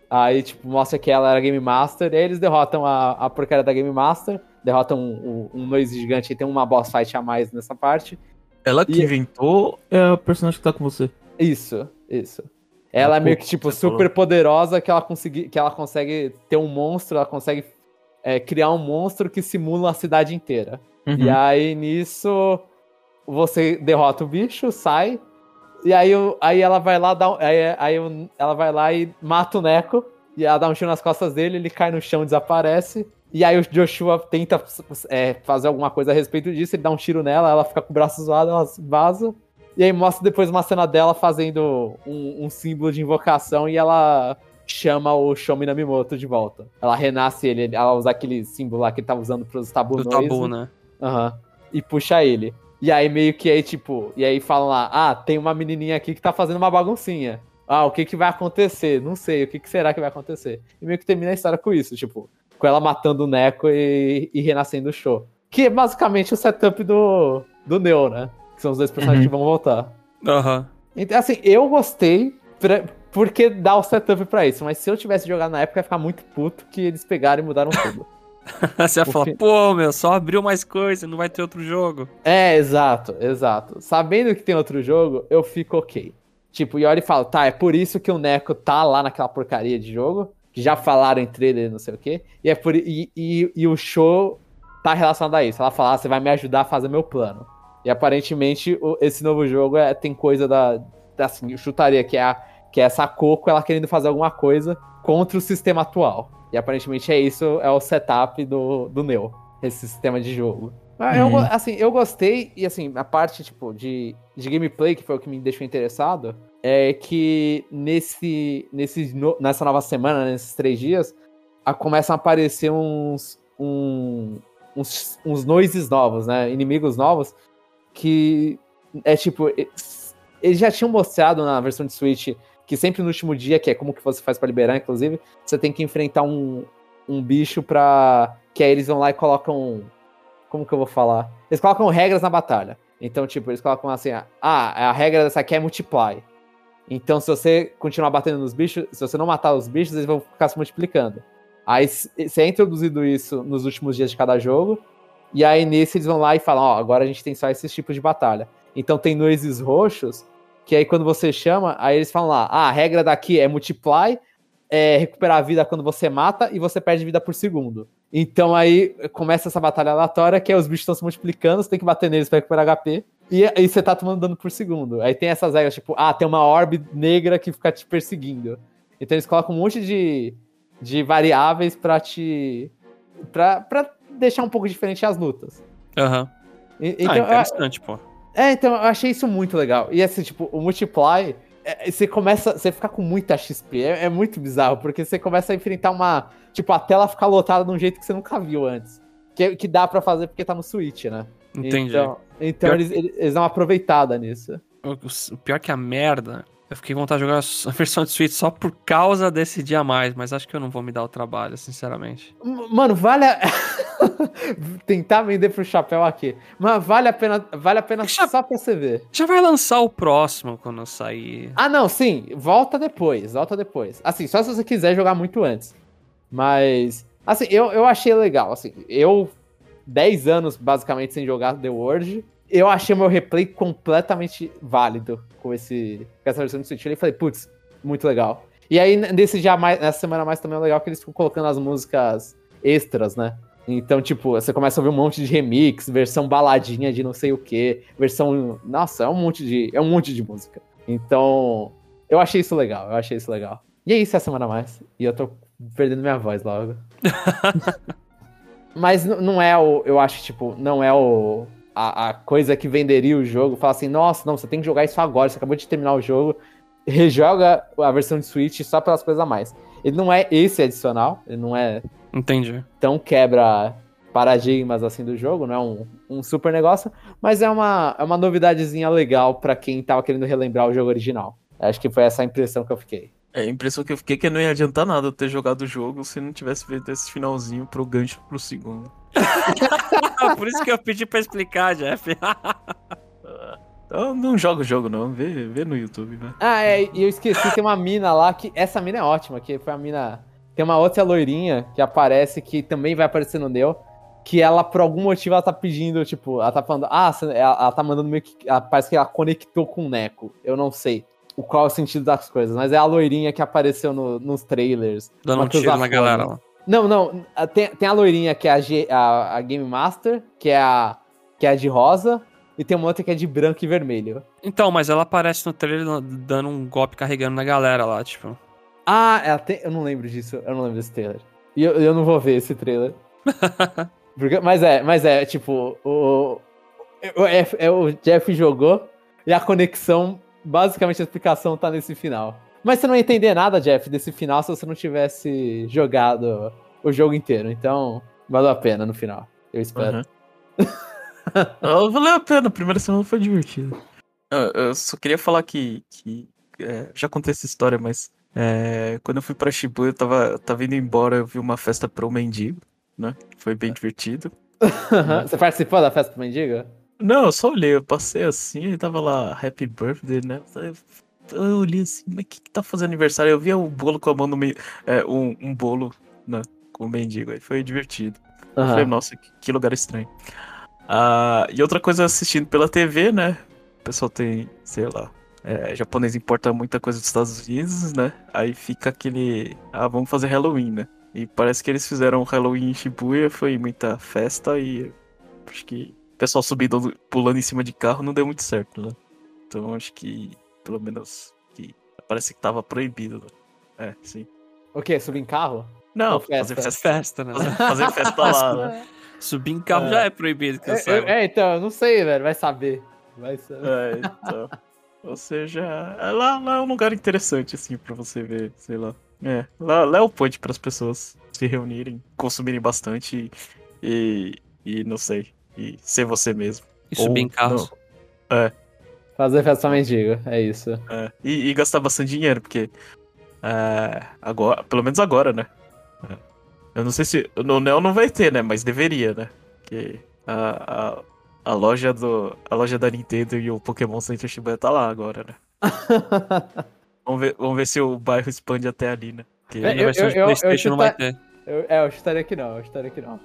Aí, tipo, mostra que ela era Game Master, e aí eles derrotam a, a porcaria da Game Master, derrotam um, um, um noise gigante e tem uma boss fight a mais nessa parte. Ela que e... inventou é a personagem que tá com você. Isso, isso. Ela é meio que, tipo, super poderosa que ela, consegui, que ela consegue ter um monstro, ela consegue é, criar um monstro que simula a cidade inteira. Uhum. E aí, nisso, você derrota o bicho, sai, e aí, aí ela vai lá, dá, aí, aí ela vai lá e mata o Neko, e ela dá um tiro nas costas dele, ele cai no chão e desaparece. E aí o Joshua tenta é, fazer alguma coisa a respeito disso, ele dá um tiro nela, ela fica com o braço zoado, ela vaza. E aí mostra depois uma cena dela fazendo um, um símbolo de invocação e ela chama o Shomi Namimoto de volta. Ela renasce ele, ela usa aquele símbolo lá que ele tava usando pros tabu Do tabu, né? Aham. Uhum, e puxa ele. E aí meio que aí, tipo, e aí falam lá, ah, tem uma menininha aqui que tá fazendo uma baguncinha. Ah, o que que vai acontecer? Não sei, o que que será que vai acontecer? E meio que termina a história com isso, tipo, com ela matando o Neko e, e renascendo o show. Que é basicamente o setup do, do Neo, né? Que são os dois personagens uhum. que vão voltar. Aham. Uhum. Então, assim, eu gostei pra, porque dá o setup pra isso. Mas se eu tivesse jogado na época, eu ia ficar muito puto que eles pegaram e mudaram tudo. Você ia falar, pô, meu, só abriu mais coisa, não vai ter outro jogo. É, exato, exato. Sabendo que tem outro jogo, eu fico ok. Tipo, e olha e fala, tá, é por isso que o Neko tá lá naquela porcaria de jogo, que já falaram entre ele não sei o quê, e, é por, e, e, e o show tá relacionado a isso. Ela fala, ah, você vai me ajudar a fazer meu plano. E aparentemente o, esse novo jogo é, tem coisa da, da. Assim, eu chutaria que é, a, que é essa Coco ela querendo fazer alguma coisa contra o sistema atual. E aparentemente é isso, é o setup do, do Neo, esse sistema de jogo. Mas eu, uhum. assim, eu gostei, e assim, a parte, tipo, de, de gameplay, que foi o que me deixou interessado, é que nesse, nesse, nessa nova semana, nesses três dias, a, começam a aparecer uns, um, uns, uns noises novos, né? Inimigos novos, que é tipo. Eles já tinham mostrado na versão de Switch que sempre no último dia, que é como que você faz para liberar, inclusive, você tem que enfrentar um, um bicho pra. Que aí eles vão lá e colocam. Como que eu vou falar? Eles colocam regras na batalha. Então, tipo, eles colocam assim: ah, a regra dessa aqui é multiply. Então, se você continuar batendo nos bichos, se você não matar os bichos, eles vão ficar se multiplicando. Aí, se é introduzido isso nos últimos dias de cada jogo, e aí nesse eles vão lá e falam, ó, agora a gente tem só esses tipos de batalha. Então tem noises roxos, que aí quando você chama, aí eles falam lá, ah, a regra daqui é multiply, é recuperar a vida quando você mata e você perde vida por segundo. Então aí começa essa batalha aleatória, que é os bichos estão se multiplicando, você tem que bater neles para recuperar HP, e aí você tá tomando dano por segundo. Aí tem essas regras, tipo, ah, tem uma orbe negra que fica te perseguindo. Então eles colocam um monte de, de variáveis para te... Pra, pra deixar um pouco diferente as lutas. Aham. Uhum. Então, ah, interessante, eu, pô. É, então eu achei isso muito legal. E assim, tipo, o multiply, é, você começa, você fica com muita XP. É, é, muito bizarro, porque você começa a enfrentar uma. Tipo, a tela fica lotada de um jeito que você nunca viu antes. que, que dá pra fazer porque tá no Switch, né? Entendi. Então, então Pior- eles, eles dão uma aproveitada nisso. O, o- pior que a merda, eu fiquei com vontade de jogar a versão de Switch só por causa desse dia a mais, mas acho que eu não vou me dar o trabalho, sinceramente. Mano, vale a... Tentar vender pro chapéu aqui. Mas vale a pena, vale a pena Cha- só pra você ver. Já vai lançar o próximo quando sair. Ah, não, sim. Volta depois, volta depois. Assim, só se você quiser jogar muito antes. Mas, assim, eu, eu achei legal. Assim, eu, 10 anos basicamente sem jogar The World, eu achei meu replay completamente válido com, esse, com essa versão do Switch. Eu falei, putz, muito legal. E aí, nesse dia mais, nessa semana mais também é legal que eles ficam colocando as músicas extras, né? Então, tipo, você começa a ouvir um monte de remix, versão baladinha de não sei o que, versão. Nossa, é um monte de. É um monte de música. Então, eu achei isso legal, eu achei isso legal. E é isso a semana a mais. E eu tô perdendo minha voz logo. Mas não é o. Eu acho, tipo, não é o. A, a coisa que venderia o jogo. Fala assim, nossa, não, você tem que jogar isso agora. Você acabou de terminar o jogo. Rejoga a versão de Switch só pelas coisas a mais. Ele não é esse adicional. Ele não é Entendi. tão quebra paradigmas assim do jogo, não é um, um super negócio, mas é uma, é uma novidadezinha legal pra quem tava querendo relembrar o jogo original. Acho que foi essa a impressão que eu fiquei. É, a impressão que eu fiquei é que não ia adiantar nada eu ter jogado o jogo se não tivesse feito esse finalzinho pro gancho pro segundo. Por isso que eu pedi pra explicar, Jeff. Então não joga o jogo não, vê, vê no YouTube, né? Ah, é, e eu esqueci, tem uma mina lá que. Essa mina é ótima, que foi a mina. Tem uma outra loirinha que aparece, que também vai aparecer no Neo, que ela, por algum motivo, ela tá pedindo, tipo, ela tá falando, ah, ela, ela tá mandando meio que. ela- parece que ela conectou com o Neko. Eu não sei o qual é o sentido das coisas, mas é a loirinha que apareceu no- nos trailers. Dando um tiro na galera lá. Não, não. Tem, tem a loirinha que é a, G- a, a Game Master, que é a, que é a de rosa, e tem uma outra que é de branco e vermelho. Então, mas ela aparece no trailer dando um golpe carregando na galera lá, tipo. Ah, ela tem. Eu não lembro disso. Eu não lembro desse trailer. E eu, eu não vou ver esse trailer. Porque- mas é, mas é, tipo, o, o, é- é, o Jeff jogou e a conexão, basicamente a explicação tá nesse final. Mas você não ia entender nada, Jeff, desse final se você não tivesse jogado o jogo inteiro. Então, valeu a pena no final. Eu espero. Uhum. Valeu a pena, a primeira semana foi divertida. Eu, eu só queria falar que, que é, já contei essa história, mas é, quando eu fui pra Shibuya, eu tava, eu tava indo embora, eu vi uma festa pro mendigo, né? Foi bem divertido. você participou da festa pro mendigo? Não, eu só olhei, eu passei assim e tava lá, Happy Birthday, né? Eu- olhei assim, mas o que, que tá fazendo aniversário? Eu via o bolo com a mão no meio. É, um, um bolo, né? Com o mendigo. Aí foi divertido. Eu Aham. falei, nossa, que, que lugar estranho. Ah, e outra coisa, assistindo pela TV, né? O pessoal tem, sei lá. É, japonês importa muita coisa dos Estados Unidos, né? Aí fica aquele. Ah, vamos fazer Halloween, né? E parece que eles fizeram Halloween em Shibuya, foi muita festa e acho que o pessoal subindo, pulando em cima de carro não deu muito certo, né? Então acho que, pelo menos, que parece que tava proibido, né? É, sim. O quê? Subir em carro? Não, festa? fazer festa, Festa, né? fazer, festa lá, né? Subir em carro É. já é proibido, que eu É, saiba. é, então, eu não sei, velho. Vai saber. Vai saber. É, então. Ou seja, é lá, lá é um lugar interessante, assim, pra você ver, sei lá. É, lá, lá é o point para as pessoas se reunirem, consumirem bastante e, e não sei, e ser você mesmo. E subir em carros. Fazer festa mendigo, é isso. É, e, e gastar bastante dinheiro, porque é, agora, pelo menos agora, né? É. Eu não sei se no Neo não vai ter, né? Mas deveria, né? Porque a, a, a loja do a loja da Nintendo e o Pokémon Center Shibuya tá lá agora, né? Vamos ver, vamos ver se o bairro expande até ali, né? Porque, É, eu- de eu- eu Playstation não vai ter. Eu, é, eu chutaria que não, eu chutaria que não.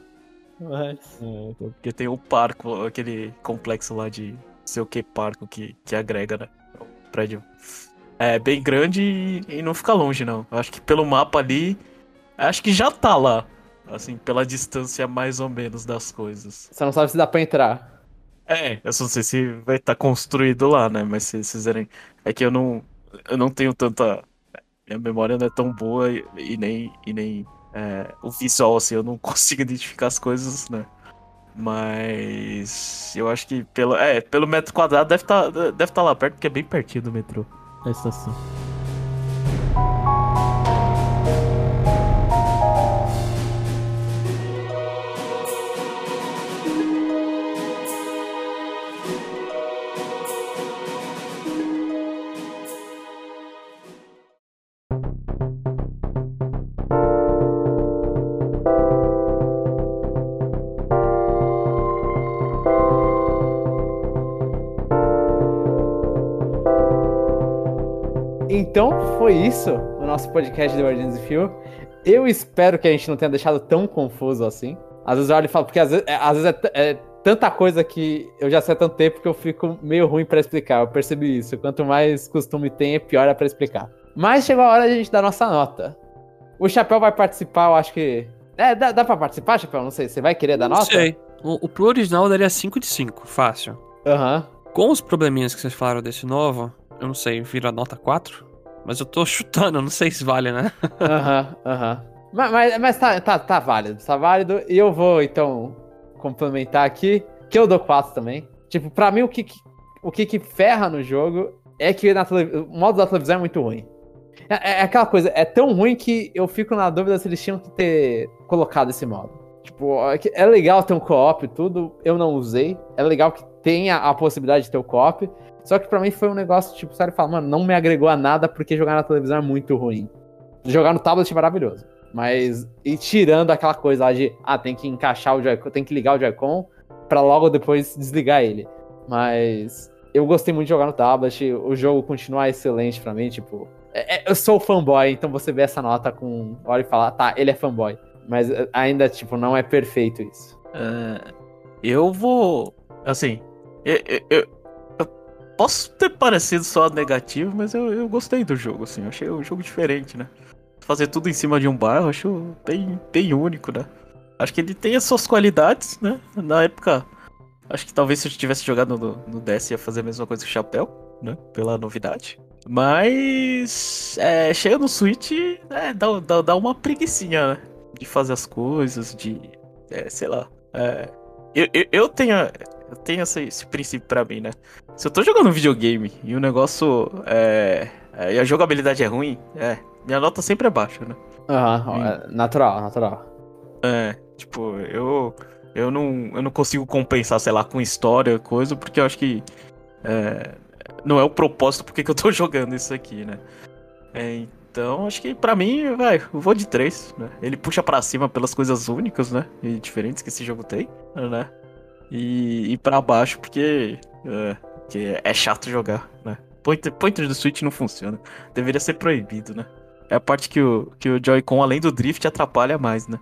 Mas. é, porque tem o parco, aquele complexo lá de sei o que parco que, que agrega, né? O prédio é bem grande e, e não fica longe, não. Eu Acho que pelo mapa ali, acho que já tá lá. Assim, pela distância mais ou menos das coisas. Você não sabe se dá pra entrar. É, eu só não sei se vai estar construído lá, né? Mas se vocês fizerem. É que eu não. Eu não tenho tanta. Minha memória não é tão boa e, e nem. E nem é, o visual, assim, eu não consigo identificar as coisas, né? Mas. Eu acho que pelo. É, pelo metro quadrado deve estar deve tá lá perto, porque é bem pertinho do metrô. A estação. Então foi isso o nosso podcast do Origins Feel. Eu espero que a gente não tenha deixado tão confuso assim. Às vezes eu olho e falo, porque às vezes, é, às vezes é, é, tanta coisa que eu já sei há tanto tempo que eu fico meio ruim para explicar. Eu percebi isso. Quanto mais costume tem, pior é pra explicar. Mas chegou a hora de a gente dar nossa nota. O Chapéu vai participar, eu acho que. É, dá, dá pra participar, Chapéu? Não sei. Você vai querer dar Não nota? sei. O, o pro original daria 5 de 5, fácil. Aham. Com os probleminhas que vocês falaram desse novo, eu não sei, vira nota 4? Mas eu tô chutando, não sei se vale, né? Aham, aham. Mas, mas, mas tá, tá, tá válido, tá válido. E eu vou, então, complementar aqui, que eu dou 4 também. Tipo, pra mim, o que, o que, que ferra no jogo é que na tele- o modo da televisão é muito ruim. É, é aquela coisa, é tão ruim que eu fico na dúvida se eles tinham que ter colocado esse modo. Tipo, é é legal ter um co-op e tudo, eu não usei. É legal que tenha a possibilidade de ter o co-op. Só que pra mim foi um negócio, tipo, sério, fala, mano, não me agregou a nada porque jogar na televisão é muito ruim. Jogar no tablet é maravilhoso. Mas, e tirando aquela coisa lá de, ah, tem que encaixar o Joy-Con, tem que ligar o Joy-Con pra logo depois desligar ele. Mas eu gostei muito de jogar no tablet, o jogo continua excelente pra mim, tipo. é- é- eu sou fanboy, então você vê essa nota com. Olha e fala, tá, ele é fanboy. Mas é, ainda, tipo, não é perfeito isso. É, eu vou. Assim, eu- eu posso ter parecido só negativo, mas eu, eu gostei do jogo, assim. Eu achei o jogo diferente, né? Fazer tudo em cima de um bairro, acho bem, bem único, né? Acho que ele tem as suas qualidades, né? Na época, acho que talvez se eu tivesse jogado no, no DS ia fazer a mesma coisa que o Chapéu, né? Pela novidade. Mas é, chega no Switch, é, dá, dá, dá uma preguiçinha, né? De fazer as coisas, de. É, sei lá. É, eu, eu, eu tenho, eu tenho esse, esse princípio pra mim, né? Se eu tô jogando um videogame e o negócio é, é, e a jogabilidade é ruim, é, minha nota sempre é baixa, né? Aham, Hum. é natural, natural. É, tipo, eu eu não, eu não consigo compensar, sei lá, com história, coisa, porque eu acho que é, não é o propósito porque que eu tô jogando isso aqui, né? É, então, acho que pra mim, vai, eu vou de 3, né? Ele puxa pra cima pelas coisas únicas, né? E diferentes que esse jogo tem, né? E, e pra baixo porque, é, porque é chato jogar, né? Pointer, pointer do Switch não funciona. Deveria ser proibido, né? É a parte que o, que o Joy-Con, além do drift, atrapalha mais, né?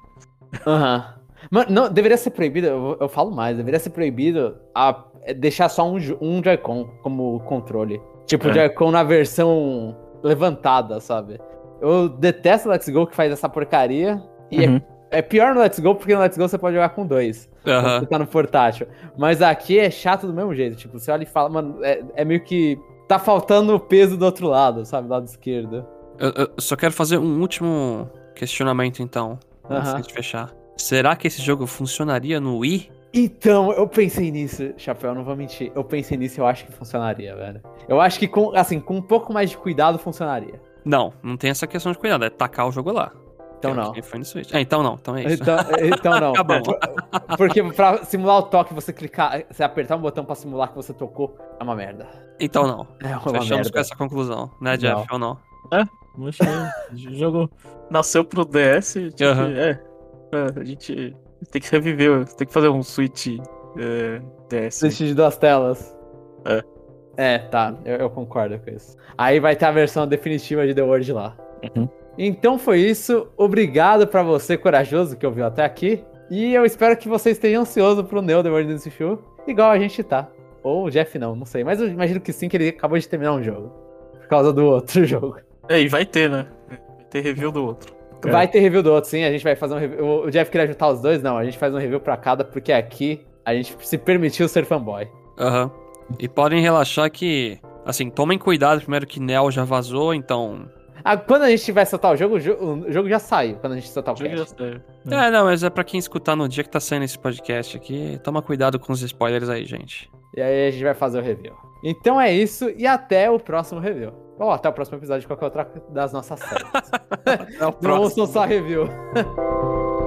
Aham. Mano, não, deveria ser proibido, eu, eu falo mais, deveria ser proibido a deixar só um, um Joy-Con como controle. Tipo, o É. Joy-Con na versão levantada, sabe? Eu detesto o Let's Go que faz essa porcaria. E é- Uhum. é, pior no Let's Go porque no Let's Go você pode jogar com dois. Aham. Você tá no portátil. Mas aqui é chato do mesmo jeito. Tipo, você olha e fala, mano, é, é meio que. Tá faltando o peso do outro lado, sabe? Do lado esquerdo. Eu, eu só quero fazer um último questionamento, então, antes Aham. de fechar. Será que esse jogo funcionaria no Wii? Então, eu pensei nisso, Chapéu, não vou mentir. Eu pensei nisso e eu acho que funcionaria, velho. Eu acho que com, assim, com um pouco mais de cuidado funcionaria. Não, não tem essa questão de cuidado, é tacar o jogo lá. Então é não. foi no Switch. É, então não, então é isso. Então, então não. Acabou. Porque pra simular o toque, você clicar, você apertar um botão pra simular que você tocou, é uma merda. Então não. É uma Fechamos merda. com essa conclusão, né, Jeff? Ou não? Acho que o jogo nasceu pro DS. Tipo, Aham. é, é, a gente tem que reviver, tem que fazer um Switch é, DS. Switch de duas telas. É. É, tá, eu, eu concordo com isso. Aí vai ter a versão definitiva de The World lá. Uhum. Então foi isso. Obrigado pra você, corajoso, que ouviu até aqui. E eu espero que você esteja ansioso pro Neo The World Dance Show, igual a gente tá. Ou o Jeff não, não sei. Mas eu imagino que sim, que ele acabou de terminar um jogo. Por causa do outro jogo. É, e vai ter, né? Vai ter review do outro. É. Vai ter review do outro, sim. A gente vai fazer um review. O- O Jeff queria juntar os dois? Não, a gente faz um review pra cada, porque aqui a gente se permitiu ser fanboy. Aham. E podem relaxar que, assim, tomem cuidado primeiro que Neo já vazou, então. Ah, quando a gente vai soltar o jogo, o jo- o jogo já saiu. Quando a gente soltar o O jogo já saiu. É, não, mas é pra quem escutar no dia que tá saindo esse podcast aqui. Toma cuidado com os spoilers aí, gente. E aí a gente vai fazer o review. Então é isso, e até o próximo review. Ou até o próximo episódio de qualquer outra das nossas séries. Até o Não ouçam só review.